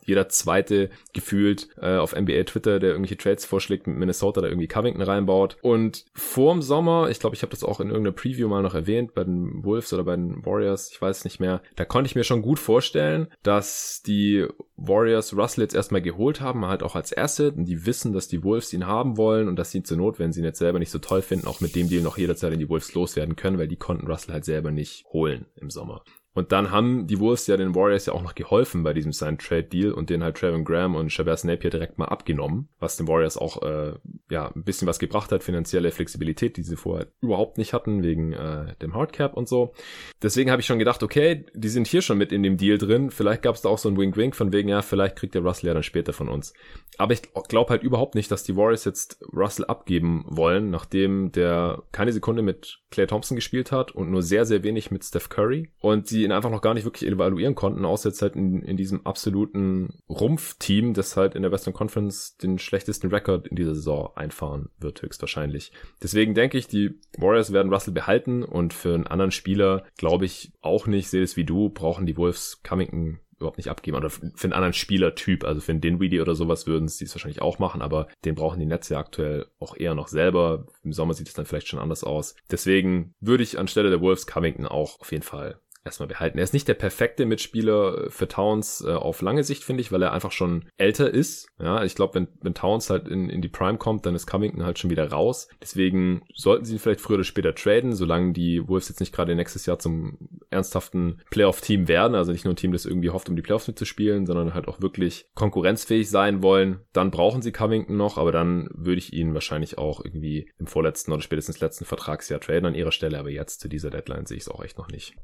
jeder zweite gefühlt äh, auf NBA Twitter, der irgendwelche Trades vorschlägt, mit Minnesota da irgendwie Covington reinbaut. Und vorm Sommer, ich glaube, ich habe das auch in irgendeiner Preview mal noch erwähnt, bei den Wolves oder bei den Warriors, ich weiß nicht mehr, da konnte ich mir schon gut vorstellen, dass die Warriors Russell jetzt erstmal geholt haben, halt auch als Asset und die wissen, dass die Wolves ihn haben wollen und dass sie ihn zur Not, wenn sie ihn jetzt selber nicht so toll finden, auch mit dem Deal noch jederzeit in die Wolves loswerden können, weil die konnten Russell halt selber nicht holen im Sommer. Und dann haben die Wolves ja den Warriors ja auch noch geholfen bei diesem Sign-Trade-Deal und den halt Trevor Graham und Shabazz Napier direkt mal abgenommen, was den Warriors auch äh, ja ein bisschen was gebracht hat, finanzielle Flexibilität, die sie vorher überhaupt nicht hatten, wegen äh, dem Hardcap und so. Deswegen habe ich schon gedacht, okay, die sind hier schon mit in dem Deal drin, vielleicht gab es da auch so ein Wink-Wink von wegen, ja, vielleicht kriegt der Russell ja dann später von uns. Aber ich glaube halt überhaupt nicht, dass die Warriors jetzt Russell abgeben wollen, nachdem der keine Sekunde mit Clay Thompson gespielt hat und nur sehr, sehr wenig mit Steph Curry und sie ihn einfach noch gar nicht wirklich evaluieren konnten, außer jetzt halt in, in diesem absoluten Rumpfteam, das halt in der Western Conference den schlechtesten Rekord in dieser Saison einfahren wird, höchstwahrscheinlich. Deswegen denke ich, die Warriors werden Russell behalten und für einen anderen Spieler glaube ich auch nicht, sehe es wie du, brauchen die Wolves Covington überhaupt nicht abgeben. Oder für einen anderen Spielertyp, also für einen Dinwiddie oder sowas würden sie es wahrscheinlich auch machen, aber den brauchen die Netze ja aktuell auch eher noch selber. Im Sommer sieht es dann vielleicht schon anders aus. Deswegen würde ich anstelle der Wolves Covington auch auf jeden Fall erstmal behalten. Er ist nicht der perfekte Mitspieler für Towns äh, auf lange Sicht, finde ich, weil er einfach schon älter ist. Ja, ich glaube, wenn, wenn Towns halt in, in die Prime kommt, dann ist Covington halt schon wieder raus. Deswegen sollten sie ihn vielleicht früher oder später traden, solange die Wolves jetzt nicht gerade nächstes Jahr zum ernsthaften Playoff-Team werden. Also nicht nur ein Team, das irgendwie hofft, um die Playoffs mitzuspielen, sondern halt auch wirklich konkurrenzfähig sein wollen. Dann brauchen sie Covington noch, aber dann würde ich ihn wahrscheinlich auch irgendwie im vorletzten oder spätestens letzten Vertragsjahr traden an ihrer Stelle. Aber jetzt zu dieser Deadline sehe ich es auch echt noch nicht.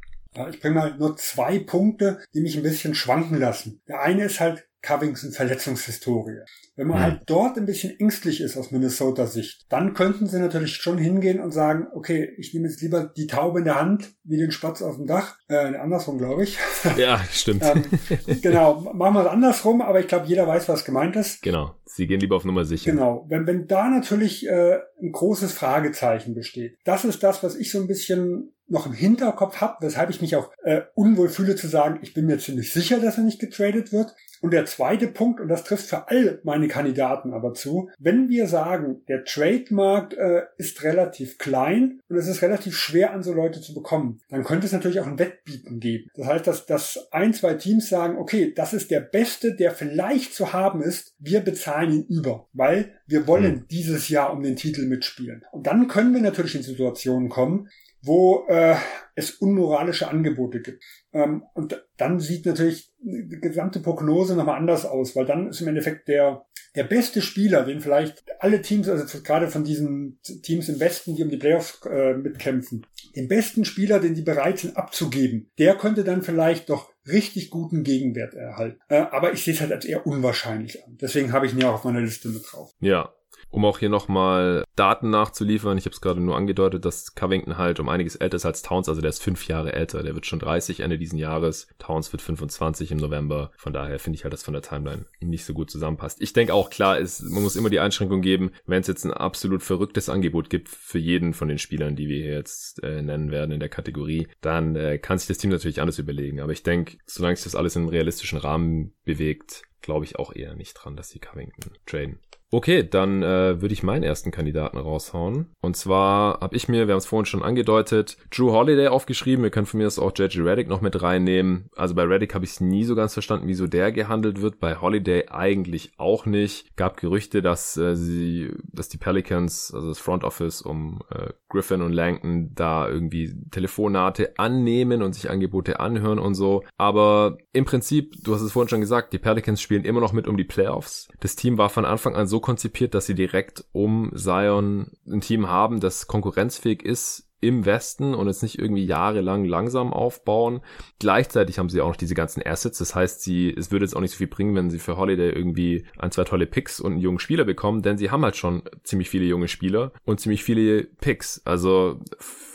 Ich bringe mal nur zwei Punkte, die mich ein bisschen schwanken lassen. Der eine ist halt Covington Verletzungshistorie. Wenn man hm. halt dort ein bisschen ängstlich ist aus Minnesota Sicht, dann könnten sie natürlich schon hingehen und sagen, okay, ich nehme jetzt lieber die Taube in der Hand, wie den Spatz auf dem Dach. Äh, andersrum, glaube ich. [laughs] Ja, stimmt. ähm, genau, machen wir es andersrum, aber ich glaube, jeder weiß, was gemeint ist. Genau, sie gehen lieber auf Nummer sicher. Genau, wenn, wenn da natürlich äh, ein großes Fragezeichen besteht. Das ist das, was ich so ein bisschen noch im Hinterkopf habe, weshalb ich mich auch äh, unwohl fühle zu sagen, ich bin mir ziemlich sicher, dass er nicht getradet wird. Und der zweite Punkt, und das trifft für all meine Kandidaten aber zu, wenn wir sagen, der Trademarkt äh, ist relativ klein und es ist relativ schwer an so Leute zu bekommen, dann könnte es natürlich auch ein Wettbieten geben. Das heißt, dass, dass ein, zwei Teams sagen, okay, das ist der Beste, der vielleicht zu haben ist, wir bezahlen ihn über, weil wir wollen mhm. dieses Jahr um den Titel mitspielen. Und dann können wir natürlich in Situationen kommen, wo äh, es unmoralische Angebote gibt. Ähm, und dann sieht natürlich die gesamte Prognose nochmal anders aus, weil dann ist im Endeffekt der, der beste Spieler, den vielleicht alle Teams, also gerade von diesen Teams im Westen, die um die Playoffs äh, mitkämpfen, den besten Spieler, den die bereit sind abzugeben, der könnte dann vielleicht doch richtig guten Gegenwert erhalten. Äh, aber ich sehe es halt als eher unwahrscheinlich an. Deswegen habe ich ihn ja auch auf meiner Liste mit drauf. Ja, um auch hier nochmal Daten nachzuliefern, ich habe es gerade nur angedeutet, dass Covington halt um einiges älter ist als Towns, also der ist fünf Jahre älter, der wird schon 30 Ende diesen Jahres, Towns wird 25 im November, von daher finde ich halt, dass von der Timeline nicht so gut zusammenpasst. Ich denke auch, klar, ist, man muss immer die Einschränkung geben, wenn es jetzt ein absolut verrücktes Angebot gibt für jeden von den Spielern, die wir hier jetzt äh, nennen werden in der Kategorie, dann äh, kann sich das Team natürlich anders überlegen, aber ich denke, solange sich das alles in einem realistischen Rahmen bewegt, glaube ich auch eher nicht dran, dass sie Covington traden. Okay, dann äh, würde ich meinen ersten Kandidaten raushauen. Und zwar habe ich mir, wir haben es vorhin schon angedeutet, Drew Holiday aufgeschrieben. Wir können von mir das auch JJ Reddick noch mit reinnehmen. Also bei Reddick habe ich es nie so ganz verstanden, wieso der gehandelt wird. Bei Holiday eigentlich auch nicht. Gab Gerüchte, dass äh, sie, dass die Pelicans, also das Front Office um äh, Griffin und Langton da irgendwie Telefonate annehmen und sich Angebote anhören und so. Aber im Prinzip, du hast es vorhin schon gesagt, die Pelicans spielen immer noch mit um die Playoffs. Das Team war von Anfang an so konzipiert, dass sie direkt um Zion ein Team haben, das konkurrenzfähig ist im Westen und jetzt nicht irgendwie jahrelang langsam aufbauen. Gleichzeitig haben sie auch noch diese ganzen Assets. Das heißt, sie, es würde jetzt auch nicht so viel bringen, wenn sie für Holiday irgendwie ein, zwei tolle Picks und einen jungen Spieler bekommen, denn sie haben halt schon ziemlich viele junge Spieler und ziemlich viele Picks. Also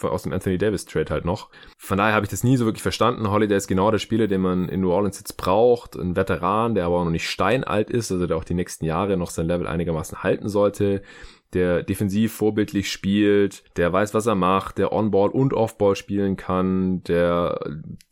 aus dem Anthony Davis Trade halt noch. Von daher habe ich das nie so wirklich verstanden. Holiday ist genau der Spieler, den man in New Orleans jetzt braucht. Ein Veteran, der aber auch noch nicht steinalt ist, also der auch die nächsten Jahre noch sein Level einigermaßen halten sollte der defensiv vorbildlich spielt, der weiß, was er macht, der On-Ball und Off-Ball spielen kann, der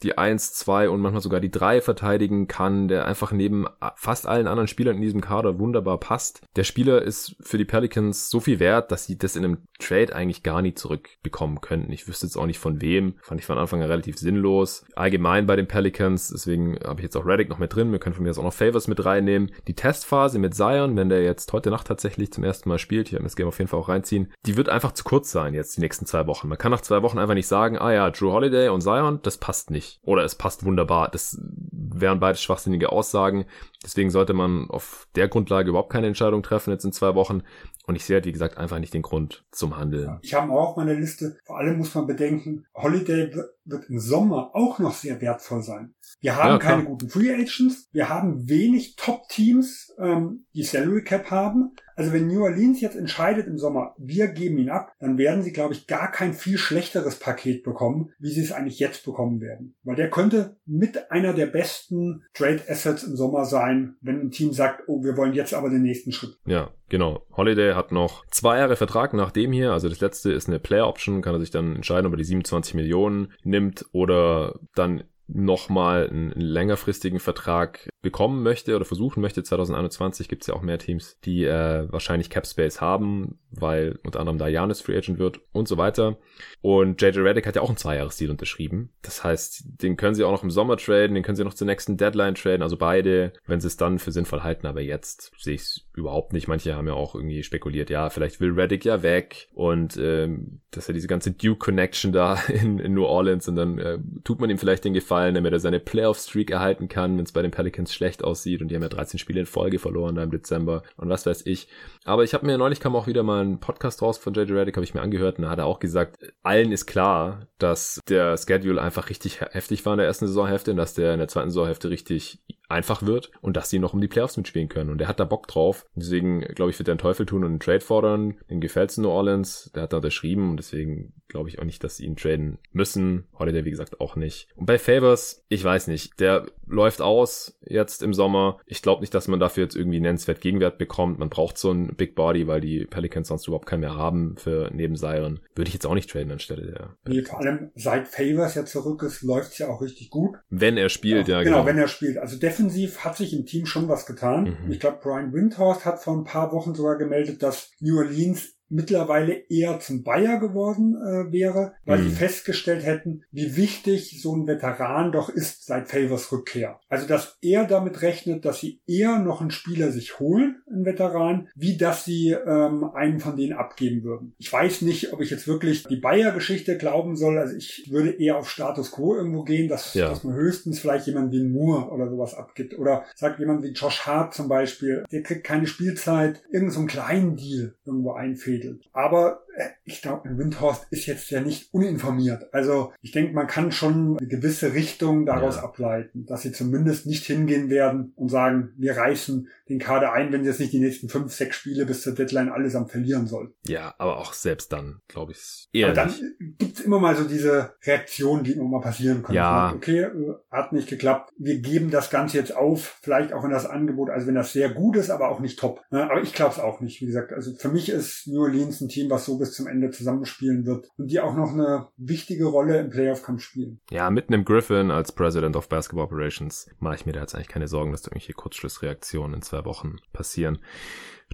die 1, 2 und manchmal sogar die 3 verteidigen kann, der einfach neben fast allen anderen Spielern in diesem Kader wunderbar passt. Der Spieler ist für die Pelicans so viel wert, dass sie das in einem Trade eigentlich gar nie zurückbekommen könnten. Ich wüsste jetzt auch nicht von wem. Fand ich von Anfang an relativ sinnlos. Allgemein bei den Pelicans, deswegen habe ich jetzt auch Reddick noch mit drin. Wir können von mir jetzt auch noch Favors mit reinnehmen. Die Testphase mit Zion, wenn der jetzt heute Nacht tatsächlich zum ersten Mal spielt, ich habe das Game auf jeden Fall auch reinziehen, die wird einfach zu kurz sein jetzt die nächsten zwei Wochen. Man kann nach zwei Wochen einfach nicht sagen, ah ja, Drew Holiday und Zion, das passt nicht. Oder es passt wunderbar. Das wären beide schwachsinnige Aussagen. Deswegen sollte man auf der Grundlage überhaupt keine Entscheidung treffen jetzt in zwei Wochen. Und ich sehe halt, wie gesagt, einfach nicht den Grund zum Handeln. Ich habe auch auf meiner Liste, vor allem muss man bedenken, Holiday wird im Sommer auch noch sehr wertvoll sein. Wir haben ja, keine guten Free Agents, wir haben wenig Top-Teams, ähm, die Salary Cap haben. Also wenn New Orleans jetzt entscheidet im Sommer, wir geben ihn ab, dann werden sie, glaube ich, gar kein viel schlechteres Paket bekommen, wie sie es eigentlich jetzt bekommen werden. Weil der könnte mit einer der besten Trade Assets im Sommer sein, wenn ein Team sagt, oh, wir wollen jetzt aber den nächsten Schritt. Ja, genau. Holiday hat noch zwei Jahre Vertrag nach dem hier. Also das letzte ist eine Player Option, kann er sich dann entscheiden, ob er die 27 Millionen nimmt oder dann nochmal einen längerfristigen Vertrag bekommen möchte oder versuchen möchte. 2021 gibt es ja auch mehr Teams, die äh, wahrscheinlich Cap Space haben, weil unter anderem da Janis Free Agent wird und so weiter. Und JJ Redick hat ja auch einen Zweijahresdeal unterschrieben. Das heißt, den können sie auch noch im Sommer traden, den können sie noch zur nächsten Deadline traden. Also beide, wenn sie es dann für sinnvoll halten. Aber jetzt sehe ich es überhaupt nicht. Manche haben ja auch irgendwie spekuliert, ja, vielleicht will Redick ja weg und ähm, dass er diese ganze Duke Connection da [laughs] in, in New Orleans und dann äh, tut man ihm vielleicht den Gefallen, damit er seine Playoff-Streak erhalten kann, wenn es bei den Pelicans schlecht aussieht und die haben ja 13 Spiele in Folge verloren da im Dezember und was weiß ich. Aber ich habe mir neulich kam auch wieder mal ein Podcast raus von JJ Redick, habe ich mir angehört und da hat er auch gesagt, allen ist klar, dass der Schedule einfach richtig heftig war in der ersten Saisonhälfte und dass der in der zweiten Saisonhälfte richtig einfach wird und dass sie noch um die Playoffs mitspielen können. Und der hat da Bock drauf. Deswegen, glaube ich, wird er einen Teufel tun und einen Trade fordern. Dem gefällt's New Orleans. Der hat da unterschrieben und deswegen glaube ich auch nicht, dass sie ihn traden müssen. Holiday, wie gesagt, auch nicht. Und bei Favors, ich weiß nicht, der läuft aus jetzt im Sommer. Ich glaube nicht, dass man dafür jetzt irgendwie nennenswert Gegenwert bekommt. Man braucht so ein Big Body, weil die Pelicans sonst überhaupt keinen mehr haben für neben Siren. Würde ich jetzt auch nicht traden anstelle der. Nee, vor allem seit Favors ja zurück ist, läuft's ja auch richtig gut. Wenn er spielt, ja, ja genau. Genau, wenn er spielt. Also defensiv hat sich im Team schon was getan. Mhm. Ich glaube, Brian Windhorst hat vor ein paar Wochen sogar gemeldet, dass New Orleans mittlerweile eher zum Bayer geworden äh, wäre, weil mhm. sie festgestellt hätten, wie wichtig so ein Veteran doch ist seit Favors Rückkehr. Also dass er damit rechnet, dass sie eher noch einen Spieler sich holen, einen Veteran, wie dass sie ähm, einen von denen abgeben würden. Ich weiß nicht, ob ich jetzt wirklich die Bayer-Geschichte glauben soll. Also ich würde eher auf Status Quo irgendwo gehen, dass, ja. dass man höchstens vielleicht jemand wie Moore oder sowas abgibt. Oder sagt jemand wie Josh Hart zum Beispiel, der kriegt keine Spielzeit, irgendeinen so kleinen Deal irgendwo einfällt veredelt. Aber ich glaube, Windhorst ist jetzt ja nicht uninformiert. Also ich denke, man kann schon eine gewisse Richtung daraus ja. ableiten, dass sie zumindest nicht hingehen werden und sagen, wir reißen den Kader ein, wenn sie jetzt nicht die nächsten fünf, sechs Spiele bis zur Deadline allesamt verlieren soll. Ja, aber auch selbst dann, glaube ich, eher. Aber dann gibt es immer mal so diese Reaktionen, die immer mal passieren können. Ja. Okay, äh, hat nicht geklappt. Wir geben das Ganze jetzt auf, vielleicht auch wenn das Angebot, also wenn das sehr gut ist, aber auch nicht top. Aber ich glaube es auch nicht. Wie gesagt, also für mich ist New Orleans ein Team, was so bis zum Ende zusammenspielen wird und die auch noch eine wichtige Rolle im Playoff-Kampf spielen. Ja, mit einem Griffin als President of Basketball Operations mache ich mir da jetzt eigentlich keine Sorgen, dass da irgendwelche Kurzschlussreaktionen in zwei Wochen passieren.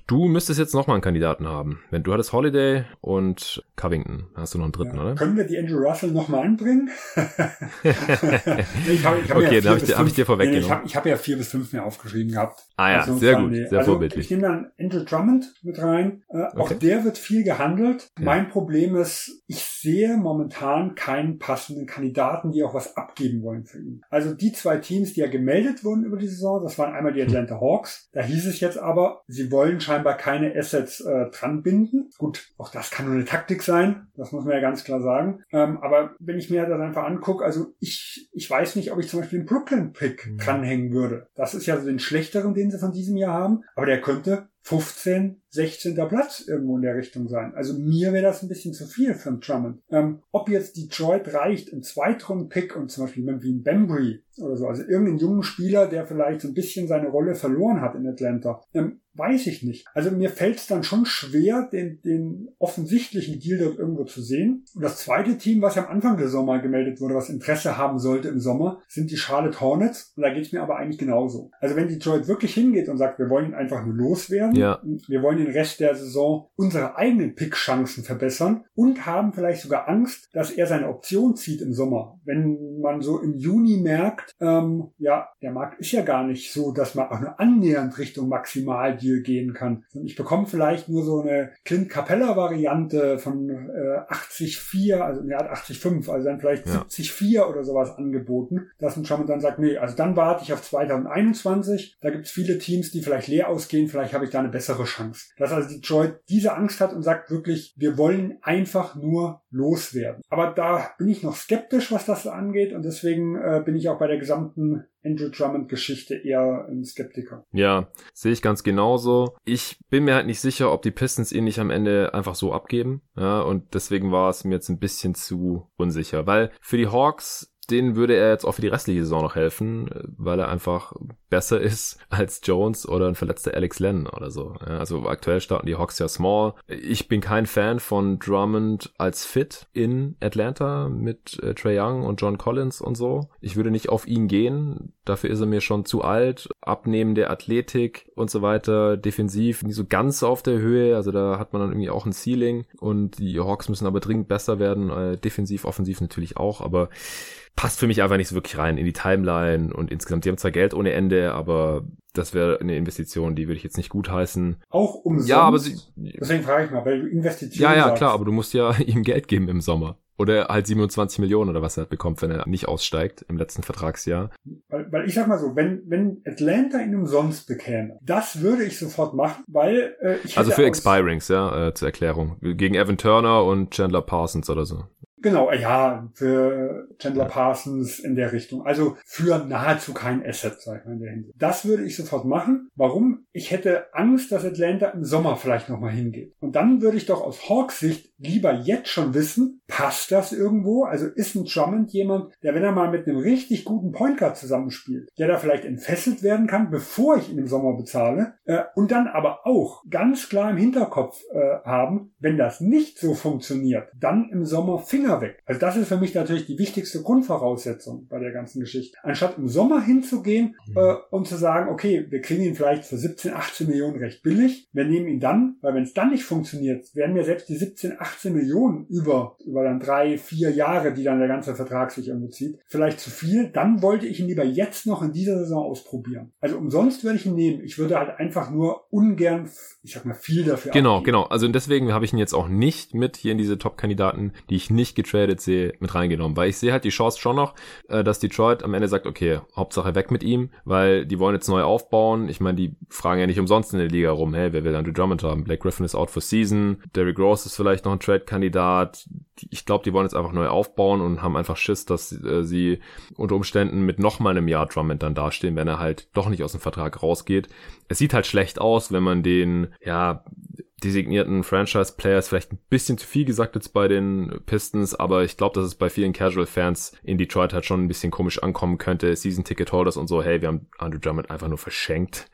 Du müsstest jetzt nochmal einen Kandidaten haben. Wenn du hattest Holiday und Covington, hast du noch einen dritten, ja. oder? Können wir die Andrew Russell nochmal anbringen? [laughs] ich hab, ich hab okay, ja dann habe ich, hab ich dir vorweggenommen. Nee, ich habe ich hab ja vier bis fünf mehr aufgeschrieben gehabt. Ah ja, also sehr gut, nee. sehr also vorbildlich. Ich nehme dann Andrew Drummond mit rein. Äh, okay. Auch der wird viel gehandelt. Ja. Mein Problem ist, ich sehe momentan keinen passenden Kandidaten, die auch was abgeben wollen für ihn. Also die zwei Teams, die ja gemeldet wurden über die Saison, das waren einmal die Atlanta Hawks. Da hieß es jetzt aber, sie wollen scheinbar keine Assets äh, dran binden. Gut, auch das kann nur eine Taktik sein, das muss man ja ganz klar sagen. Ähm, aber wenn ich mir das einfach angucke, also ich, ich weiß nicht, ob ich zum Beispiel den Brooklyn-Pick mhm. dranhängen würde. Das ist ja so den schlechteren, den sie von diesem Jahr haben, aber der könnte 15, 16. Platz irgendwo in der Richtung sein. Also mir wäre das ein bisschen zu viel für einen Drummond. Ähm, ob jetzt Detroit reicht, im Zweitrunden-Pick und zum Beispiel wie ein Bembry oder so, also irgendeinen jungen Spieler, der vielleicht so ein bisschen seine Rolle verloren hat in Atlanta, ähm, weiß ich nicht. Also mir fällt es dann schon schwer, den, den offensichtlichen Deal dort irgendwo zu sehen. Und das zweite Team, was am Anfang des Sommers gemeldet wurde, was Interesse haben sollte im Sommer, sind die Charlotte Hornets. Und da geht es mir aber eigentlich genauso. Also wenn Detroit wirklich hingeht und sagt, wir wollen ihn einfach nur loswerden, ja. wir wollen den Rest der Saison unsere eigenen Pick-Chancen verbessern und haben vielleicht sogar Angst, dass er seine Option zieht im Sommer. Wenn man so im Juni merkt, ähm, ja, der Markt ist ja gar nicht so, dass man auch nur annähernd Richtung Maximaldeal gehen kann. Ich bekomme vielleicht nur so eine Clint Capella Variante von äh, 80,4, also Art 80,5, also dann vielleicht ja. 70,4 oder sowas angeboten, dass ein Schaman dann sagt, nee, also dann warte ich auf 2021. Da gibt es viele Teams, die vielleicht leer ausgehen, vielleicht habe ich da eine bessere Chance. Dass also Detroit diese Angst hat und sagt wirklich, wir wollen einfach nur loswerden. Aber da bin ich noch skeptisch, was das angeht und deswegen äh, bin ich auch bei der gesamten Andrew Drummond-Geschichte eher ein Skeptiker. Ja, sehe ich ganz genauso. Ich bin mir halt nicht sicher, ob die Pistons ihn nicht am Ende einfach so abgeben. Ja, und deswegen war es mir jetzt ein bisschen zu unsicher, weil für die Hawks den würde er jetzt auch für die restliche Saison noch helfen, weil er einfach besser ist [laughs] als Jones oder ein verletzter Alex Len oder so. also aktuell starten die Hawks ja small. Ich bin kein Fan von Drummond als Fit in Atlanta mit äh, Trey Young und John Collins und so. Ich würde nicht auf ihn gehen. Dafür ist er mir schon zu alt. Abnehmen der Athletik und so weiter. Defensiv nicht so ganz auf der Höhe. Also da hat man dann irgendwie auch ein Ceiling. Und die Hawks müssen aber dringend besser werden. Äh, defensiv, offensiv natürlich auch. Aber passt für mich einfach nicht so wirklich rein in die Timeline und insgesamt, die haben zwar Geld ohne Ende, aber das wäre eine Investition, die würde ich jetzt nicht gutheißen. Auch umsonst? Ja, aber sie, deswegen frage ich mal, weil du Investitionen Ja, ja, sagst. klar, aber du musst ja [laughs] ihm Geld geben im Sommer. Oder halt 27 Millionen oder was er bekommt, wenn er nicht aussteigt im letzten Vertragsjahr. Weil, weil ich sag mal so, wenn, wenn Atlanta ihn umsonst bekäme, das würde ich sofort machen, weil äh, ich Also für Expirings, ja, äh, zur Erklärung. Gegen Evan Turner und Chandler Parsons oder so. Genau, ja, für Chandler Parsons in der Richtung. Also für nahezu kein Asset, sag ich mal in der Hinsicht. Das würde ich sofort machen. Warum? Ich hätte Angst, dass Atlanta im Sommer vielleicht nochmal hingeht. Und dann würde ich doch aus Hawks Sicht lieber jetzt schon wissen, passt das irgendwo? Also ist ein Drummond jemand, der, wenn er mal mit einem richtig guten Point Guard zusammenspielt, der da vielleicht entfesselt werden kann, bevor ich ihn im Sommer bezahle, äh, und dann aber auch ganz klar im Hinterkopf äh, haben, wenn das nicht so funktioniert, dann im Sommer Finger weg. Also das ist für mich natürlich die wichtigste Grundvoraussetzung bei der ganzen Geschichte. Anstatt im Sommer hinzugehen mhm. äh, und zu sagen, okay, wir kriegen ihn vielleicht für 17, 18 Millionen recht billig, wir nehmen ihn dann, weil wenn es dann nicht funktioniert, werden mir selbst die 17, 18 18 Millionen über, über dann drei, vier Jahre, die dann der ganze Vertrag sich irgendwo zieht, vielleicht zu viel, dann wollte ich ihn lieber jetzt noch in dieser Saison ausprobieren. Also umsonst würde ich ihn nehmen. Ich würde halt einfach nur ungern, ich sag mal, viel dafür Genau, abgeben. genau. Also deswegen habe ich ihn jetzt auch nicht mit hier in diese Top-Kandidaten, die ich nicht getradet sehe, mit reingenommen, weil ich sehe halt die Chance schon noch, äh, dass Detroit am Ende sagt, okay, Hauptsache weg mit ihm, weil die wollen jetzt neu aufbauen. Ich meine, die fragen ja nicht umsonst in der Liga rum, hey, wer will Andrew Drummond haben? Blake Griffin ist out for season, Derrick Rose ist vielleicht noch ein Trade-Kandidat. Ich glaube, die wollen jetzt einfach neu aufbauen und haben einfach Schiss, dass äh, sie unter Umständen mit noch mal einem Jahr Drummond dann dastehen, wenn er halt doch nicht aus dem Vertrag rausgeht. Es sieht halt schlecht aus, wenn man den, ja, designierten Franchise-Players vielleicht ein bisschen zu viel gesagt jetzt bei den Pistons, aber ich glaube, dass es bei vielen Casual-Fans in Detroit halt schon ein bisschen komisch ankommen könnte. Season-Ticket-Holders und so, hey, wir haben Andrew Drummond einfach nur verschenkt.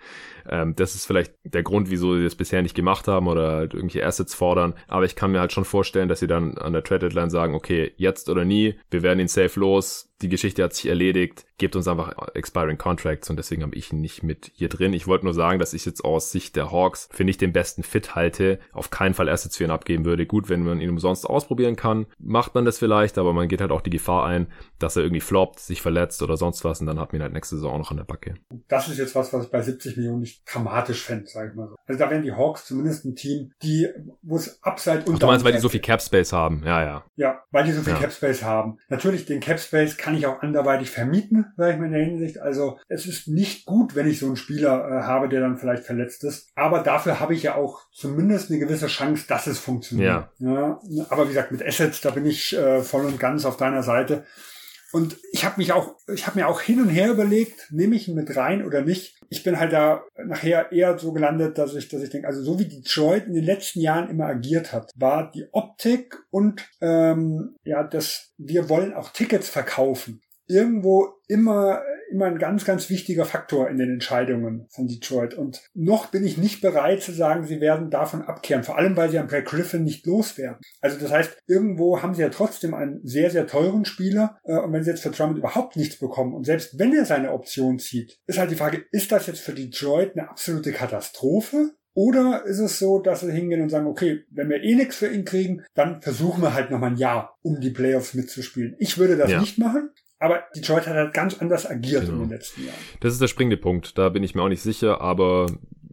Ähm, das ist vielleicht der Grund, wieso sie das bisher nicht gemacht haben oder halt irgendwelche Assets fordern. Aber ich kann mir halt schon vorstellen, dass sie dann an der Trade Deadline sagen, okay, jetzt oder nie, wir werden ihn safe los, die Geschichte hat sich erledigt, gebt uns einfach expiring Contracts und deswegen habe ich ihn nicht mit hier drin. Ich wollte nur sagen, dass ich jetzt aus Sicht der Hawks finde ich den besten Fit halte, auf keinen Fall Assets für ihn abgeben würde. Gut, wenn man ihn umsonst ausprobieren kann, macht man das vielleicht, aber man geht halt auch die Gefahr ein, dass er irgendwie floppt, sich verletzt oder sonst was und dann hat man ihn halt nächste Saison auch noch an der Backe. Das ist jetzt was, was bei 70 Millionen nicht dramatisch fände, sage ich mal so. Also da wären die Hawks zumindest ein Team, die, wo es Upside und Ach, Du meinst, weil die so viel Cap Space haben, ja, ja. Ja, weil die so viel ja. Cap Space haben. Natürlich, den Cap Space kann ich auch anderweitig vermieten, sage ich mal in der Hinsicht. Also es ist nicht gut, wenn ich so einen Spieler äh, habe, der dann vielleicht verletzt ist. Aber dafür habe ich ja auch zumindest eine gewisse Chance, dass es funktioniert. Ja. ja aber wie gesagt, mit Assets, da bin ich äh, voll und ganz auf deiner Seite. Und ich habe mich auch, ich habe mir auch hin und her überlegt, nehme ich ihn mit rein oder nicht. Ich bin halt da nachher eher so gelandet, dass ich, dass ich denke, also so wie Detroit in den letzten Jahren immer agiert hat, war die Optik und ähm, ja, das, wir wollen auch Tickets verkaufen irgendwo immer, immer ein ganz, ganz wichtiger Faktor in den Entscheidungen von Detroit. Und noch bin ich nicht bereit zu sagen, sie werden davon abkehren. Vor allem, weil sie am Brad Griffin nicht loswerden. Also das heißt, irgendwo haben sie ja trotzdem einen sehr, sehr teuren Spieler. Äh, und wenn sie jetzt für Drummond überhaupt nichts bekommen und selbst wenn er seine Option zieht, ist halt die Frage, ist das jetzt für Detroit eine absolute Katastrophe? Oder ist es so, dass sie hingehen und sagen, okay, wenn wir eh nichts für ihn kriegen, dann versuchen wir halt nochmal ein Jahr, um die Playoffs mitzuspielen. Ich würde das ja. nicht machen. Aber Detroit hat halt ganz anders agiert genau. in den letzten Jahren. Das ist der springende Punkt. Da bin ich mir auch nicht sicher, aber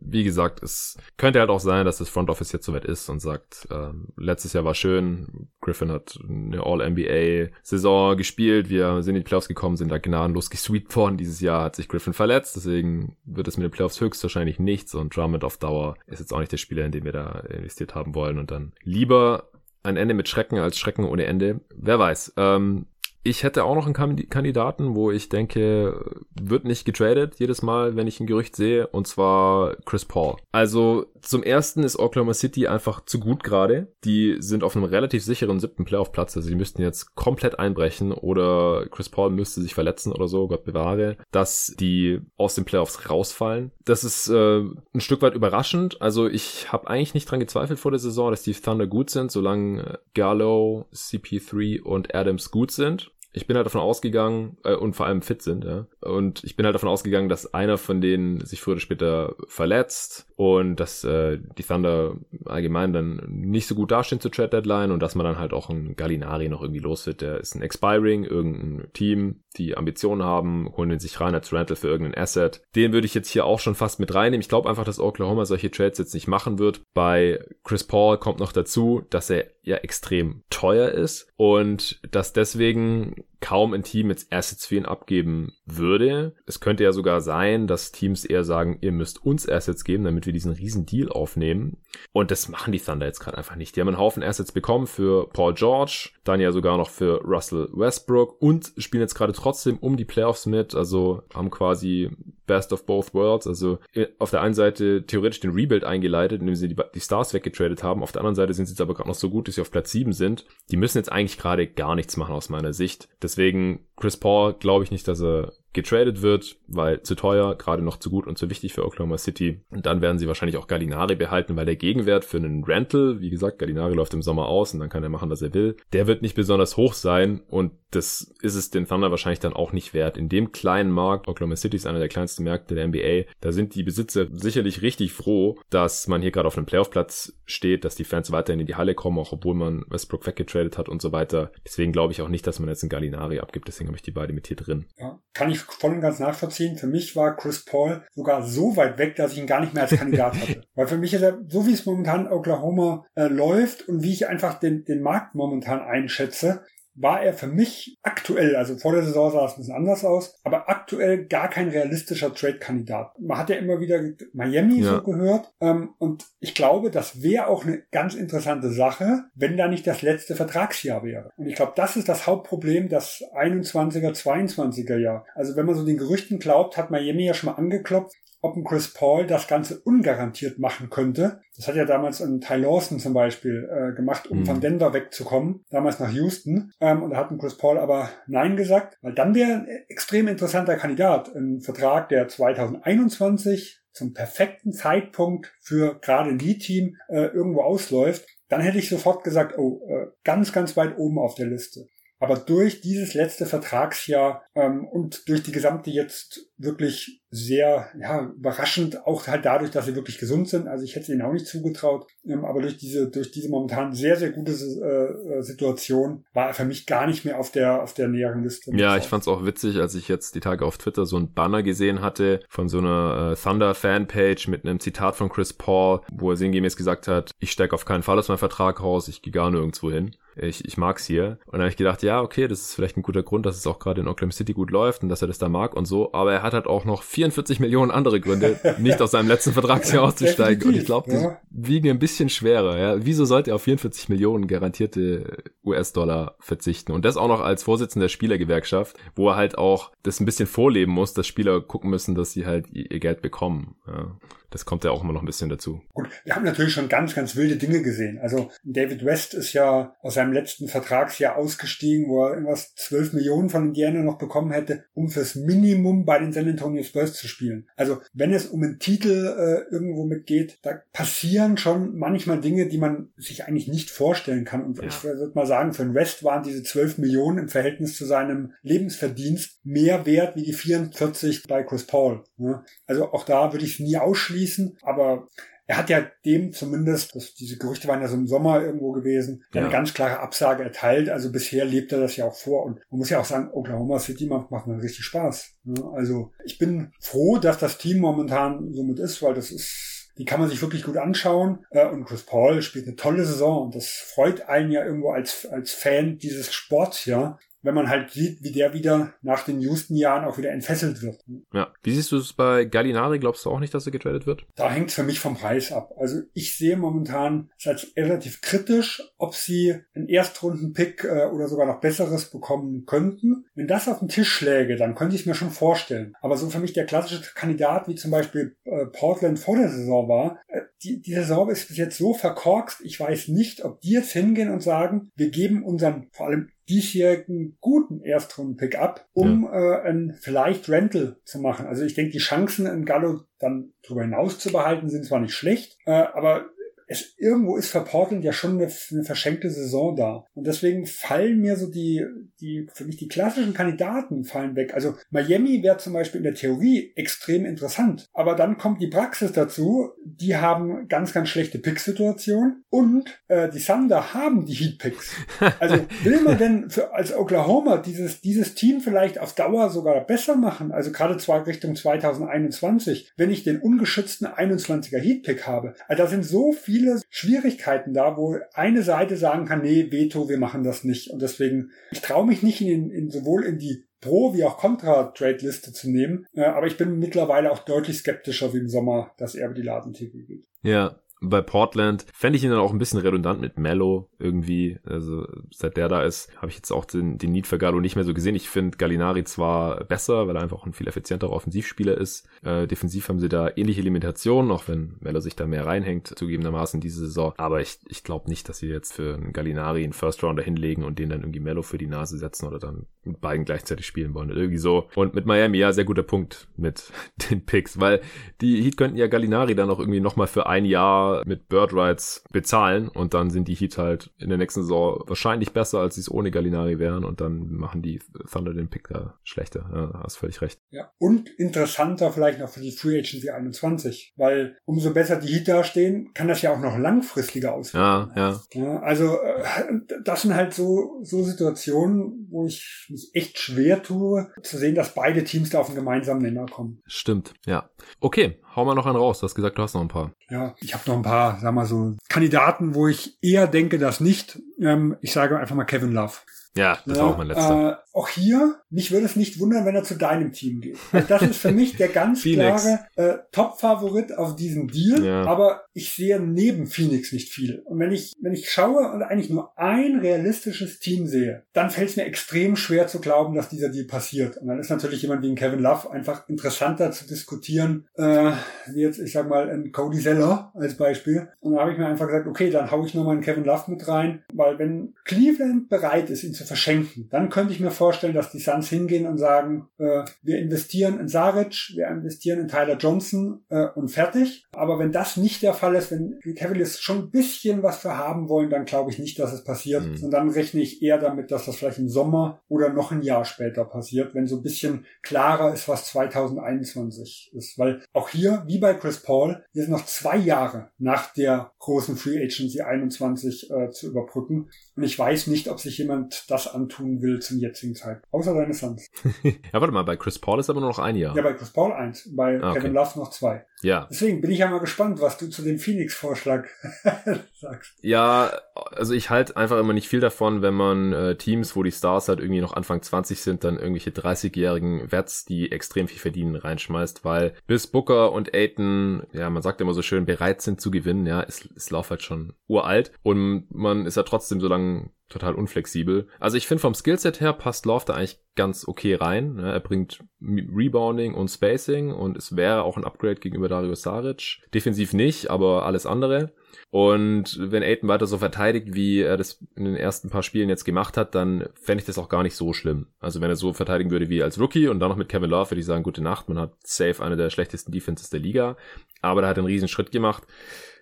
wie gesagt, es könnte halt auch sein, dass das Front Office jetzt soweit ist und sagt, äh, letztes Jahr war schön, Griffin hat eine All-NBA-Saison gespielt, wir sind in die Playoffs gekommen, sind da gnadenlos gesweept worden. Dieses Jahr hat sich Griffin verletzt, deswegen wird es mit den Playoffs höchstwahrscheinlich nichts und Drummond auf Dauer ist jetzt auch nicht der Spieler, in den wir da investiert haben wollen und dann lieber ein Ende mit Schrecken als Schrecken ohne Ende. Wer weiß. Ähm, ich hätte auch noch einen Kandidaten, wo ich denke, wird nicht getradet jedes Mal, wenn ich ein Gerücht sehe, und zwar Chris Paul. Also zum ersten ist Oklahoma City einfach zu gut gerade. Die sind auf einem relativ sicheren siebten Playoff-Platz, also die müssten jetzt komplett einbrechen oder Chris Paul müsste sich verletzen oder so, Gott bewahre, dass die aus den Playoffs rausfallen. Das ist äh, ein Stück weit überraschend. Also ich habe eigentlich nicht dran gezweifelt vor der Saison, dass die Thunder gut sind, solange Gallo, CP3 und Adams gut sind ich bin halt davon ausgegangen, äh, und vor allem fit sind, ja. Und ich bin halt davon ausgegangen, dass einer von denen sich früher oder später verletzt und dass äh, die Thunder allgemein dann nicht so gut dastehen zur Trade Deadline und dass man dann halt auch einen Gallinari noch irgendwie los wird. Der ist ein Expiring, irgendein Team, die Ambitionen haben, holen den sich rein als Rental für irgendein Asset. Den würde ich jetzt hier auch schon fast mit reinnehmen. Ich glaube einfach, dass Oklahoma solche Trades jetzt nicht machen wird. Bei Chris Paul kommt noch dazu, dass er ja extrem teuer ist und dass deswegen kaum ein Team jetzt Assets für ihn abgeben würde. Es könnte ja sogar sein, dass Teams eher sagen, ihr müsst uns Assets geben, damit wir diesen riesen Deal aufnehmen. Und das machen die Thunder jetzt gerade einfach nicht. Die haben einen Haufen Assets bekommen für Paul George, dann ja sogar noch für Russell Westbrook und spielen jetzt gerade trotzdem um die Playoffs mit. Also haben quasi Best of both worlds. Also äh, auf der einen Seite theoretisch den Rebuild eingeleitet, indem sie die, Stars weggetradet haben. Auf der anderen Seite sind sie jetzt aber gerade noch so gut, dass sie auf Platz 7 sind. Die müssen jetzt eigentlich gerade gar nichts machen aus meiner Sicht. Deswegen Chris Paul glaube ich nicht, dass er getradet wird, weil zu teuer, gerade noch zu gut und zu wichtig für Oklahoma City. Und dann werden sie wahrscheinlich auch Gallinari behalten, weil der Gegenwert für einen Rental, wie gesagt, Gallinari läuft im Sommer aus und dann kann er machen, was er will, der wird nicht besonders hoch sein und das ist es den Thunder wahrscheinlich dann auch nicht wert. In dem kleinen Markt, Oklahoma City ist einer der kleinsten Märkte der NBA, da sind die Besitzer sicherlich richtig froh, dass man hier gerade auf einem Playoff-Platz steht, dass die Fans weiterhin in die Halle kommen, auch obwohl man Westbrook weggetradet hat und so weiter. Deswegen glaube ich auch nicht, dass man jetzt einen Gallinari abgibt, deswegen habe ich die beide mit hier drin. Ja, kann ich voll und ganz nachvollziehen. Für mich war Chris Paul sogar so weit weg, dass ich ihn gar nicht mehr als Kandidat [laughs] hatte. Weil für mich ist er, so wie es momentan Oklahoma äh, läuft und wie ich einfach den, den Markt momentan einschätze, war er für mich aktuell, also vor der Saison sah es ein bisschen anders aus, aber aktuell gar kein realistischer Trade-Kandidat. Man hat ja immer wieder Miami ja. so gehört ähm, und ich glaube, das wäre auch eine ganz interessante Sache, wenn da nicht das letzte Vertragsjahr wäre. Und ich glaube, das ist das Hauptproblem, das 21er, 22er Jahr. Also wenn man so den Gerüchten glaubt, hat Miami ja schon mal angeklopft, ob ein Chris Paul das Ganze ungarantiert machen könnte. Das hat ja damals ein Ty Lawson zum Beispiel äh, gemacht, um mhm. von Denver wegzukommen, damals nach Houston. Ähm, und da hat ein Chris Paul aber Nein gesagt, weil dann wäre ein extrem interessanter Kandidat. Ein Vertrag, der 2021 zum perfekten Zeitpunkt für gerade ein Lead-Team äh, irgendwo ausläuft, dann hätte ich sofort gesagt, oh, äh, ganz, ganz weit oben auf der Liste. Aber durch dieses letzte Vertragsjahr ähm, und durch die gesamte jetzt wirklich sehr ja, überraschend, auch halt dadurch, dass sie wirklich gesund sind. Also ich hätte ihnen auch nicht zugetraut, ähm, aber durch diese durch diese momentan sehr sehr gute äh, Situation war er für mich gar nicht mehr auf der auf der näheren Liste. Ja, ich fand es auch witzig, als ich jetzt die Tage auf Twitter so ein Banner gesehen hatte von so einer äh, Thunder Fanpage mit einem Zitat von Chris Paul, wo er sinngemäß gesagt hat: Ich steige auf keinen Fall aus meinem Vertrag raus, ich gehe gar nirgendwo hin ich, ich mag's hier. Und dann habe ich gedacht, ja, okay, das ist vielleicht ein guter Grund, dass es auch gerade in Oklahoma City gut läuft und dass er das da mag und so. Aber er hat halt auch noch 44 Millionen andere Gründe, nicht aus seinem letzten Vertragsjahr auszusteigen. Und ich glaube, die ja. wiegen ein bisschen schwerer. Ja. Wieso sollte er auf 44 Millionen garantierte US-Dollar verzichten? Und das auch noch als Vorsitzender der Spielergewerkschaft, wo er halt auch das ein bisschen vorleben muss, dass Spieler gucken müssen, dass sie halt ihr Geld bekommen. Ja das kommt ja auch immer noch ein bisschen dazu. Gut, wir haben natürlich schon ganz, ganz wilde Dinge gesehen. Also David West ist ja aus seinem letzten Vertragsjahr ausgestiegen, wo er irgendwas 12 Millionen von Indiana noch bekommen hätte, um fürs Minimum bei den San Antonio Spurs zu spielen. Also wenn es um einen Titel äh, irgendwo mitgeht, da passieren schon manchmal Dinge, die man sich eigentlich nicht vorstellen kann. Und ja. ich würde mal sagen, für den West waren diese 12 Millionen im Verhältnis zu seinem Lebensverdienst mehr wert wie die 44 bei Chris Paul. Ne? Also auch da würde ich es nie ausschließen ausschließen, aber er hat ja dem zumindest, das, diese Gerüchte waren ja so im Sommer irgendwo gewesen, ja. eine ganz klare Absage erteilt. Also bisher lebt er das ja auch vor. Und man muss ja auch sagen, Oklahoma City macht, macht mir richtig Spaß. Also ich bin froh, dass das Team momentan somit ist, weil das ist, die kann man sich wirklich gut anschauen. Äh, und Chris Paul spielt eine tolle Saison und das freut einen ja irgendwo als, als Fan dieses Sports ja, wenn man halt sieht, wie der wieder nach den Houston-Jahren auch wieder entfesselt wird. Ja. Wie siehst du es bei Gallinari? Glaubst du auch nicht, dass er getradet wird? Da hängt es für mich vom Preis ab. Also ich sehe momentan es als relativ kritisch, ob sie einen Erstrunden-Pick äh, oder sogar noch besseres bekommen könnten. Wenn das auf den Tisch läge, dann könnte ich es mir schon vorstellen. Aber so für mich der klassische Kandidat, wie zum Beispiel äh, Portland vor der Saison war, äh, die, die Saison ist bis jetzt so verkorkst, ich weiß nicht, ob die jetzt hingehen und sagen, wir geben unseren vor allem diesjährigen guten Erstrunden-Pick ab, um ja. äh, ein vielleicht Rental zu machen. Also ich denke, die Chancen, in Gallo dann darüber hinaus zu behalten, sind zwar nicht schlecht, äh, aber es irgendwo ist für Portland ja schon eine, eine, verschenkte Saison da. Und deswegen fallen mir so die, die, für mich die klassischen Kandidaten fallen weg. Also Miami wäre zum Beispiel in der Theorie extrem interessant. Aber dann kommt die Praxis dazu. Die haben ganz, ganz schlechte Pick-Situationen und äh, die Thunder haben die Heat-Picks. Also [laughs] will man denn für, als Oklahoma dieses, dieses Team vielleicht auf Dauer sogar besser machen? Also gerade zwar Richtung 2021, wenn ich den ungeschützten 21er Heat-Pick habe. Also da sind so viele viele Schwierigkeiten da, wo eine Seite sagen kann, nee, Veto, wir machen das nicht. Und deswegen, ich traue mich nicht in, in sowohl in die Pro- wie auch Contra-Trade-Liste zu nehmen. Äh, aber ich bin mittlerweile auch deutlich skeptischer wie im Sommer, dass er über die Ladentheke geht. Ja, bei Portland fände ich ihn dann auch ein bisschen redundant mit Mello irgendwie. Also seit der da ist, habe ich jetzt auch den, den Need für Gallo nicht mehr so gesehen. Ich finde Gallinari zwar besser, weil er einfach ein viel effizienterer Offensivspieler ist. Äh, defensiv haben sie da ähnliche Limitationen, auch wenn Mello sich da mehr reinhängt, zugegebenermaßen diese Saison. Aber ich, ich glaube nicht, dass sie jetzt für einen Gallinari einen First Rounder hinlegen und den dann irgendwie Mello für die Nase setzen oder dann mit beiden gleichzeitig spielen wollen. Irgendwie so. Und mit Miami, ja, sehr guter Punkt mit [laughs] den Picks, weil die Heat könnten ja Gallinari dann auch irgendwie nochmal für ein Jahr mit Bird Rights bezahlen und dann sind die Heat halt in der nächsten Saison wahrscheinlich besser, als sie es ohne Gallinari wären und dann machen die Thunder den Pick da schlechter. Ja, hast völlig recht. Ja, und interessanter vielleicht noch für die Free Agency 21, weil umso besser die Heat dastehen, kann das ja auch noch langfristiger aussehen. Ja, ja. ja also äh, das sind halt so, so Situationen, wo ich mich echt schwer tue, zu sehen, dass beide Teams da auf einen gemeinsamen Nenner kommen. Stimmt, ja. Okay, hau mal noch einen raus. Du hast gesagt, du hast noch ein paar. Ja, ich habe noch ein paar, sag mal so, Kandidaten, wo ich eher denke, dass nicht. Ähm, ich sage einfach mal Kevin Love. Ja, das ja, war auch mein letzter. Äh, auch hier, mich würde es nicht wundern, wenn er zu deinem Team geht. Das ist für mich der [laughs] ganz klare äh, Top-Favorit auf diesem Deal. Ja. Aber ich sehe neben Phoenix nicht viel. Und wenn ich, wenn ich schaue und eigentlich nur ein realistisches Team sehe, dann fällt es mir extrem schwer zu glauben, dass dieser Deal passiert. Und dann ist natürlich jemand wie ein Kevin Love einfach interessanter zu diskutieren, äh, wie jetzt, ich sag mal, ein Cody Zeller als Beispiel. Und da habe ich mir einfach gesagt, okay, dann hau ich nochmal einen Kevin Love mit rein, weil wenn Cleveland bereit ist, ihn zu verschenken, dann könnte ich mir vorstellen, dass die Suns hingehen und sagen, äh, wir investieren in Saric, wir investieren in Tyler Johnson äh, und fertig. Aber wenn das nicht der Fall ist, wenn die Cavaliers schon ein bisschen was für haben wollen, dann glaube ich nicht, dass es passiert. Mhm. Und dann rechne ich eher damit, dass das vielleicht im Sommer oder noch ein Jahr später passiert, wenn so ein bisschen klarer ist, was 2021 ist. Weil auch hier, wie bei Chris Paul, wir sind noch zwei Jahre nach der großen Free Agency 21 äh, zu überbrücken. Und ich weiß nicht, ob sich jemand das antun will zum jetzigen Zeitpunkt. Außer deine Sons. [laughs] ja, warte mal, bei Chris Paul ist aber nur noch ein Jahr. Ja, bei Chris Paul eins, bei ah, okay. Kevin Love noch zwei. Ja. Deswegen bin ich ja mal gespannt, was du zu dem Phoenix-Vorschlag [laughs] sagst. Ja, also ich halte einfach immer nicht viel davon, wenn man äh, Teams, wo die Stars halt irgendwie noch Anfang 20 sind, dann irgendwelche 30-jährigen Vets, die extrem viel verdienen, reinschmeißt, weil bis Booker und Aiton, ja, man sagt immer so schön, bereit sind zu gewinnen, ja, ist, ist Lauf halt schon uralt und man ist ja trotzdem so lange total unflexibel. Also ich finde vom Skillset her passt Love da eigentlich ganz okay rein. Ne? Er bringt Rebounding und Spacing und es wäre auch ein Upgrade gegenüber Dario Saric. Defensiv nicht, aber alles andere. Und wenn Aiden weiter so verteidigt, wie er das in den ersten paar Spielen jetzt gemacht hat, dann fände ich das auch gar nicht so schlimm. Also wenn er so verteidigen würde wie als Rookie und dann noch mit Kevin Love, würde ich sagen, gute Nacht. Man hat safe eine der schlechtesten Defenses der Liga. Aber er hat einen riesen Schritt gemacht.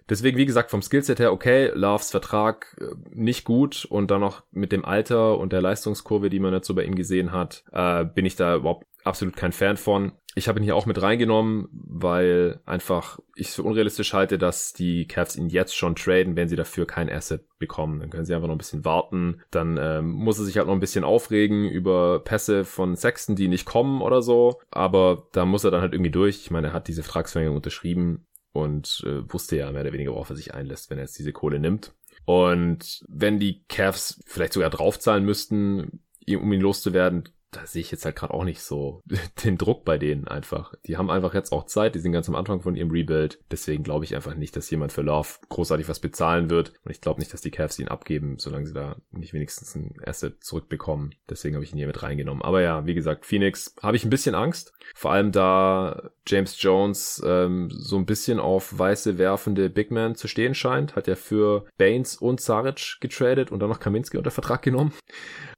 Deswegen, wie gesagt, vom Skillset her okay, Loves Vertrag äh, nicht gut und dann noch mit dem Alter und der Leistungskurve, die man so bei ihm gesehen hat, äh, bin ich da überhaupt absolut kein Fan von. Ich habe ihn hier auch mit reingenommen, weil einfach ich es für unrealistisch halte, dass die Cavs ihn jetzt schon traden, wenn sie dafür kein Asset bekommen. Dann können sie einfach noch ein bisschen warten. Dann ähm, muss er sich halt noch ein bisschen aufregen über Pässe von Sexton, die nicht kommen oder so. Aber da muss er dann halt irgendwie durch. Ich meine, er hat diese Vertragsverlängerung unterschrieben und äh, wusste ja mehr oder weniger, worauf er sich einlässt, wenn er jetzt diese Kohle nimmt. Und wenn die Cavs vielleicht sogar draufzahlen müssten, um ihn loszuwerden, da sehe ich jetzt halt gerade auch nicht so [laughs] den Druck bei denen einfach. Die haben einfach jetzt auch Zeit, die sind ganz am Anfang von ihrem Rebuild. Deswegen glaube ich einfach nicht, dass jemand für Love großartig was bezahlen wird. Und ich glaube nicht, dass die Cavs ihn abgeben, solange sie da nicht wenigstens ein Asset zurückbekommen. Deswegen habe ich ihn hier mit reingenommen. Aber ja, wie gesagt, Phoenix habe ich ein bisschen Angst. Vor allem da James Jones ähm, so ein bisschen auf weiße werfende Big Man zu stehen scheint. Hat ja für Baines und Saric getradet und dann noch Kaminski unter Vertrag genommen.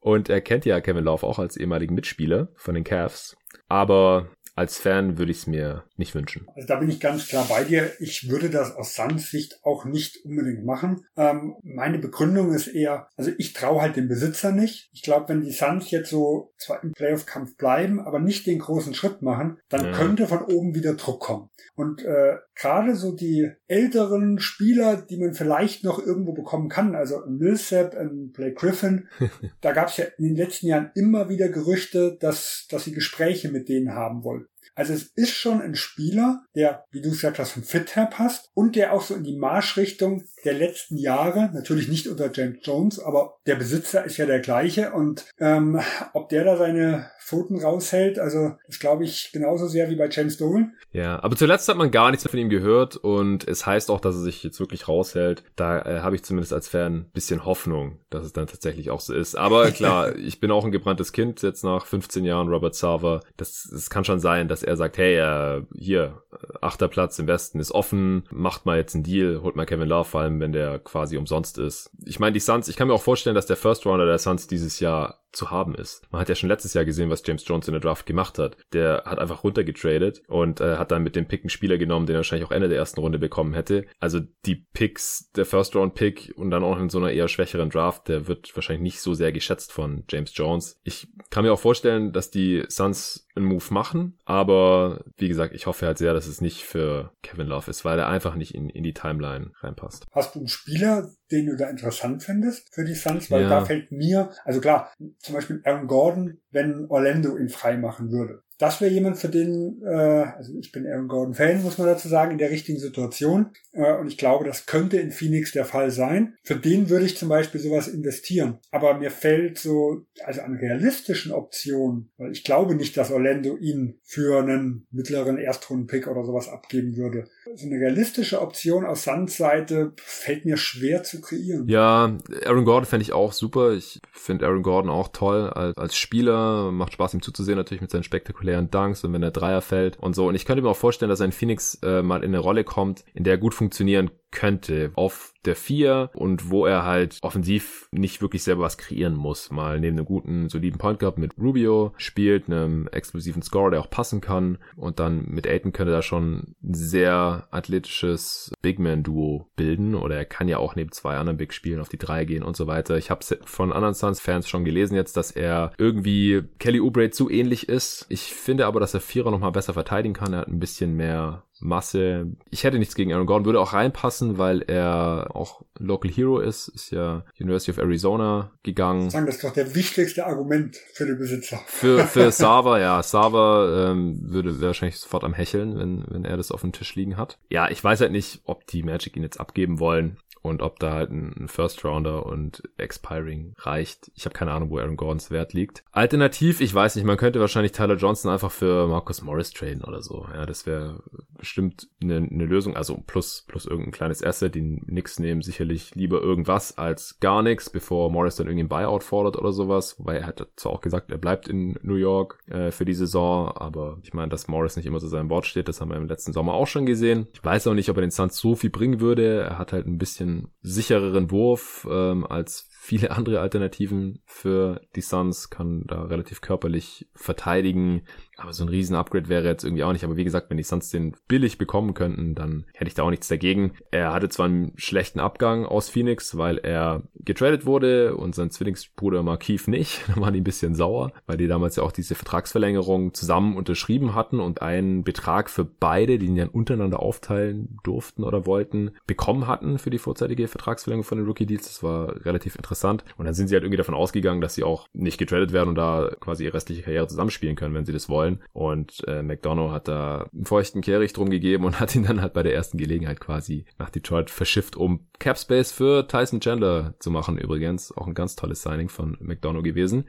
Und er kennt ja Kevin Love auch als ehemaligen Mitspieler von den Cavs. Aber als Fan würde ich es mir nicht wünschen. Also da bin ich ganz klar bei dir. Ich würde das aus Suns Sicht auch nicht unbedingt machen. Ähm, meine Begründung ist eher, also ich traue halt dem Besitzer nicht. Ich glaube, wenn die Suns jetzt so zwar im Playoff-Kampf bleiben, aber nicht den großen Schritt machen, dann ja. könnte von oben wieder Druck kommen. Und äh, gerade so die älteren Spieler, die man vielleicht noch irgendwo bekommen kann, also ein Millsap, ein Blake Griffin, [laughs] da gab es ja in den letzten Jahren immer wieder Gerüchte, dass, dass sie Gespräche mit denen haben wollen. Also es ist schon ein Spieler, der, wie du gesagt hast, vom Fit her passt und der auch so in die Marschrichtung der letzten Jahre, natürlich nicht unter James Jones, aber der Besitzer ist ja der gleiche und ähm, ob der da seine Pfoten raushält, also das glaube ich genauso sehr wie bei James Dolan. Ja, aber zuletzt hat man gar nichts von ihm gehört und es heißt auch, dass er sich jetzt wirklich raushält. Da äh, habe ich zumindest als Fan ein bisschen Hoffnung, dass es dann tatsächlich auch so ist. Aber klar, [laughs] ich bin auch ein gebranntes Kind jetzt nach 15 Jahren Robert Sava. Das, das kann schon sein, dass er sagt, hey, äh, hier, achter Platz im Westen ist offen, macht mal jetzt einen Deal, holt mal Kevin Love, vor allem wenn der quasi umsonst ist. Ich meine, die Suns, ich kann mir auch vorstellen, dass der First Rounder der Suns dieses Jahr zu haben ist. Man hat ja schon letztes Jahr gesehen, was James Jones in der Draft gemacht hat. Der hat einfach runtergetradet und äh, hat dann mit dem Pick einen Spieler genommen, den er wahrscheinlich auch Ende der ersten Runde bekommen hätte. Also die Picks, der First Round Pick und dann auch in so einer eher schwächeren Draft, der wird wahrscheinlich nicht so sehr geschätzt von James Jones. Ich kann mir auch vorstellen, dass die Suns einen Move machen, aber wie gesagt, ich hoffe halt sehr, dass es nicht für Kevin Love ist, weil er einfach nicht in, in die Timeline reinpasst. Hast du einen Spieler, den du da interessant findest für die Suns? Weil ja. da fällt mir, also klar, zum Beispiel Aaron Gordon, wenn Orlando ihn frei machen würde das wäre jemand, für den, äh, also ich bin Aaron Gordon Fan, muss man dazu sagen, in der richtigen Situation. Äh, und ich glaube, das könnte in Phoenix der Fall sein. Für den würde ich zum Beispiel sowas investieren. Aber mir fällt so, also an realistischen Optionen, weil ich glaube nicht, dass Orlando ihn für einen mittleren Erstrunden-Pick oder sowas abgeben würde. So eine realistische Option aus Sands Seite fällt mir schwer zu kreieren. Ja, Aaron Gordon fände ich auch super. Ich finde Aaron Gordon auch toll als, als Spieler. Macht Spaß, ihm zuzusehen, natürlich mit seinen spektakulären spektakulären Dunks und wenn der Dreier fällt und so. Und ich könnte mir auch vorstellen, dass ein Phoenix äh, mal in eine Rolle kommt, in der er gut funktionieren könnte auf der vier und wo er halt offensiv nicht wirklich selber was kreieren muss. Mal neben einem guten, soliden Point Guard mit Rubio spielt, einem explosiven Scorer, der auch passen kann und dann mit Aiton könnte er schon ein sehr athletisches Big Man Duo bilden oder er kann ja auch neben zwei anderen Big spielen, auf die drei gehen und so weiter. Ich habe von anderen Suns Fans schon gelesen jetzt, dass er irgendwie Kelly Oubre zu ähnlich ist. Ich finde aber, dass er Vierer nochmal besser verteidigen kann. Er hat ein bisschen mehr Masse. Ich hätte nichts gegen Aaron Gordon, würde auch reinpassen, weil er auch Local Hero ist, ist ja University of Arizona gegangen. Sagen, das ist doch der wichtigste Argument für den Besitzer. Für, für [laughs] Sava, ja. Sava ähm, würde wahrscheinlich sofort am Hecheln, wenn, wenn er das auf dem Tisch liegen hat. Ja, ich weiß halt nicht, ob die Magic ihn jetzt abgeben wollen und ob da halt ein First Rounder und Expiring reicht. Ich habe keine Ahnung, wo Aaron Gordons Wert liegt. Alternativ, ich weiß nicht, man könnte wahrscheinlich Tyler Johnson einfach für Marcus Morris traden oder so. Ja, das wäre bestimmt eine, eine Lösung. Also plus plus irgendein kleines Asset, die nix nehmen sicherlich lieber irgendwas als gar nichts, bevor Morris dann irgendwie ein Buyout fordert oder sowas. Wobei er hat zwar auch gesagt, er bleibt in New York äh, für die Saison, aber ich meine, dass Morris nicht immer zu seinem Wort steht, das haben wir im letzten Sommer auch schon gesehen. Ich weiß auch nicht, ob er den Suns so viel bringen würde. Er hat halt ein bisschen sichereren Wurf ähm, als viele andere Alternativen für die Suns, kann da relativ körperlich verteidigen. Aber so ein riesen Upgrade wäre jetzt irgendwie auch nicht. Aber wie gesagt, wenn die Suns den billig bekommen könnten, dann hätte ich da auch nichts dagegen. Er hatte zwar einen schlechten Abgang aus Phoenix, weil er getradet wurde und sein Zwillingsbruder Markeith nicht. [laughs] Da waren die ein bisschen sauer, weil die damals ja auch diese Vertragsverlängerung zusammen unterschrieben hatten und einen Betrag für beide, die ihn dann untereinander aufteilen durften oder wollten, bekommen hatten für die vorzeitige Vertragsverlängerung von den Rookie Deals. Das war relativ interessant. Und dann sind sie halt irgendwie davon ausgegangen, dass sie auch nicht getradet werden und da quasi ihre restliche Karriere zusammenspielen können, wenn sie das wollen wollen. Und äh, McDonough hat da einen feuchten Kehricht drum gegeben und [laughs] hat ihn dann halt bei der ersten Gelegenheit quasi nach Detroit verschifft, um Capspace für Tyson Chandler zu machen. Übrigens auch ein ganz tolles Signing von McDonough gewesen.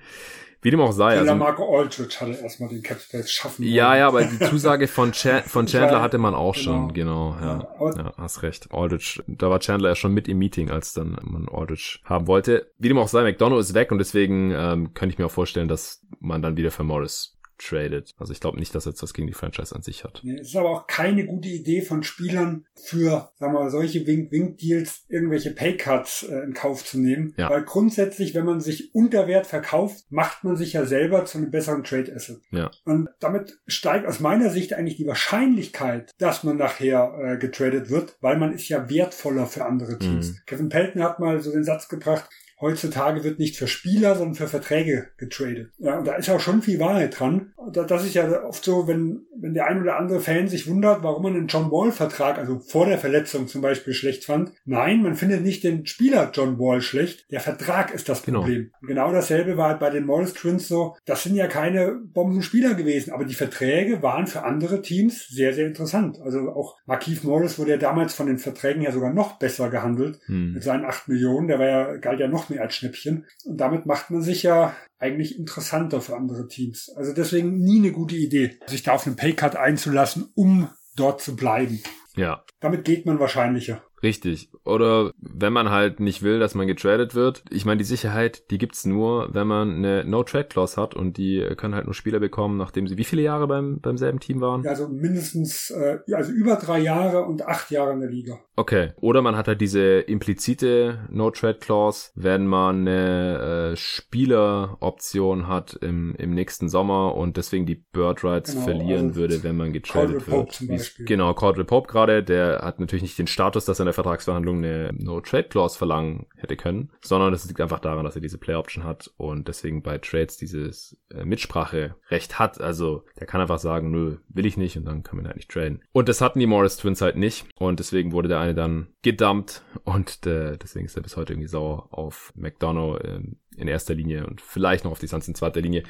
Wie dem auch sei. Also, Marco Aldridge hatte erstmal den Capspace schaffen wollen. Ja, ja, aber die Zusage von, Ch [laughs] von Chandler hatte man auch genau. schon, genau. Ja, ja, ja, hast recht. Aldridge, da war Chandler ja schon mit im Meeting, als dann man Aldridge haben wollte. Wie dem auch sei, McDonough ist weg und deswegen ähm, könnte ich mir auch vorstellen, dass man dann wieder für Morris traded. Also ich glaube nicht, dass er jetzt was gegen die Franchise an sich hat. Es ist aber auch keine gute Idee von Spielern für, sagen wir mal, solche Wink-Wink-Deals irgendwelche Paycuts äh, in Kauf zu nehmen. Ja. Weil grundsätzlich, wenn man sich unter Wert verkauft, macht man sich ja selber zu einem besseren Trade-Asset. Ja. Und damit steigt aus meiner Sicht eigentlich die Wahrscheinlichkeit, dass man nachher äh, getradet wird, weil man ist ja wertvoller für andere Teams. Mhm. Kevin Pelton hat mal so den Satz gebracht, heutzutage wird nicht für Spieler, sondern für Verträge getradet. Ja, und da ist auch schon viel Wahrheit dran. Das ist ja oft so, wenn wenn der ein oder andere Fan sich wundert, warum man einen John Wall-Vertrag, also vor der Verletzung zum Beispiel, schlecht fand. Nein, man findet nicht den Spieler John Wall schlecht. Der Vertrag ist das genau. Problem. Genau, genau dasselbe war halt bei den Morris Twins so. Das sind ja keine Bombenspieler gewesen, aber die Verträge waren für andere Teams sehr, sehr interessant. Also auch Markeith Morris wurde ja damals von den Verträgen ja sogar noch besser gehandelt. Hm. Mit seinen acht Millionen. Der war ja, galt ja noch mehr als Schnäppchen. Und damit macht man sich ja eigentlich interessanter für andere Teams. Also deswegen nie eine gute Idee, sich da auf einen Paycut einzulassen, um dort zu bleiben. Ja. Damit geht man wahrscheinlicher. Richtig. Oder wenn man halt nicht will, dass man getradet wird. Ich meine, die Sicherheit, die gibt's nur, wenn man eine No-Trade-Clause hat und die können halt nur Spieler bekommen, nachdem sie wie viele Jahre beim, beim selben Team waren? Ja, also mindestens, äh, also über drei Jahre und acht Jahre in der Liga. Okay. Oder man hat halt diese implizite No-Trade-Clause, wenn man eine äh, Spieleroption hat im, im nächsten Sommer und deswegen die Bird Rights genau, verlieren also würde, wenn man getradet wird. Genau, Cordell Pope gerade, der hat natürlich nicht den Status, dass er der Vertragsverhandlung eine No-Trade-Clause verlangen hätte können, sondern es liegt einfach daran, dass er diese Play-Option hat und deswegen bei Trades dieses äh, Mitspracherecht hat. Also der kann einfach sagen, nö, will ich nicht und dann kann man halt nicht traden. Und das hatten die Morris Twins halt nicht und deswegen wurde der eine dann gedumpt und äh, deswegen ist er bis heute irgendwie sauer auf McDonough äh, in erster Linie und vielleicht noch auf die Suns in zweiter Linie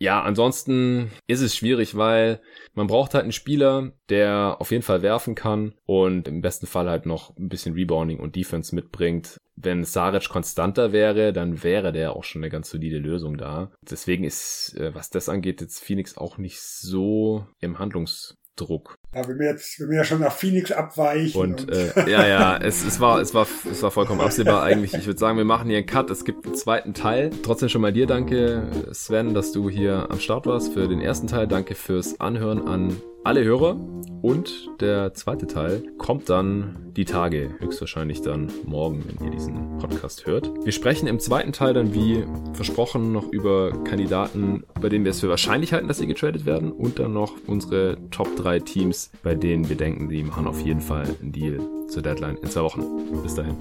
ja, ansonsten ist es schwierig, weil man braucht halt einen Spieler, der auf jeden Fall werfen kann und im besten Fall halt noch ein bisschen Rebounding und Defense mitbringt. Wenn Saric konstanter wäre, dann wäre der auch schon eine ganz solide Lösung da. Deswegen ist, äh, was das angeht, jetzt Phoenix auch nicht so im Handlungs Druck. Ja, wenn wir jetzt, wenn wir ja schon nach Phoenix abweichen. Und, und äh, [laughs] ja, ja, es, es war, es war, es war vollkommen absehbar eigentlich. Ich würde sagen, wir machen hier einen Cut. Es gibt einen zweiten Teil. Trotzdem schon mal dir danke, Sven, dass du hier am Start warst für den ersten Teil. Danke fürs Anhören an alle Hörer. Und der zweite Teil kommt dann die Tage, höchstwahrscheinlich dann morgen, wenn ihr diesen Podcast hört. Wir sprechen im zweiten Teil dann wie versprochen noch über Kandidaten, bei denen wir es für wahrscheinlich halten, dass sie getradet werden und dann noch unsere Top 3 Teams, bei denen wir denken, die machen auf jeden Fall einen Deal zur Deadline in zwei Wochen. Bis dahin.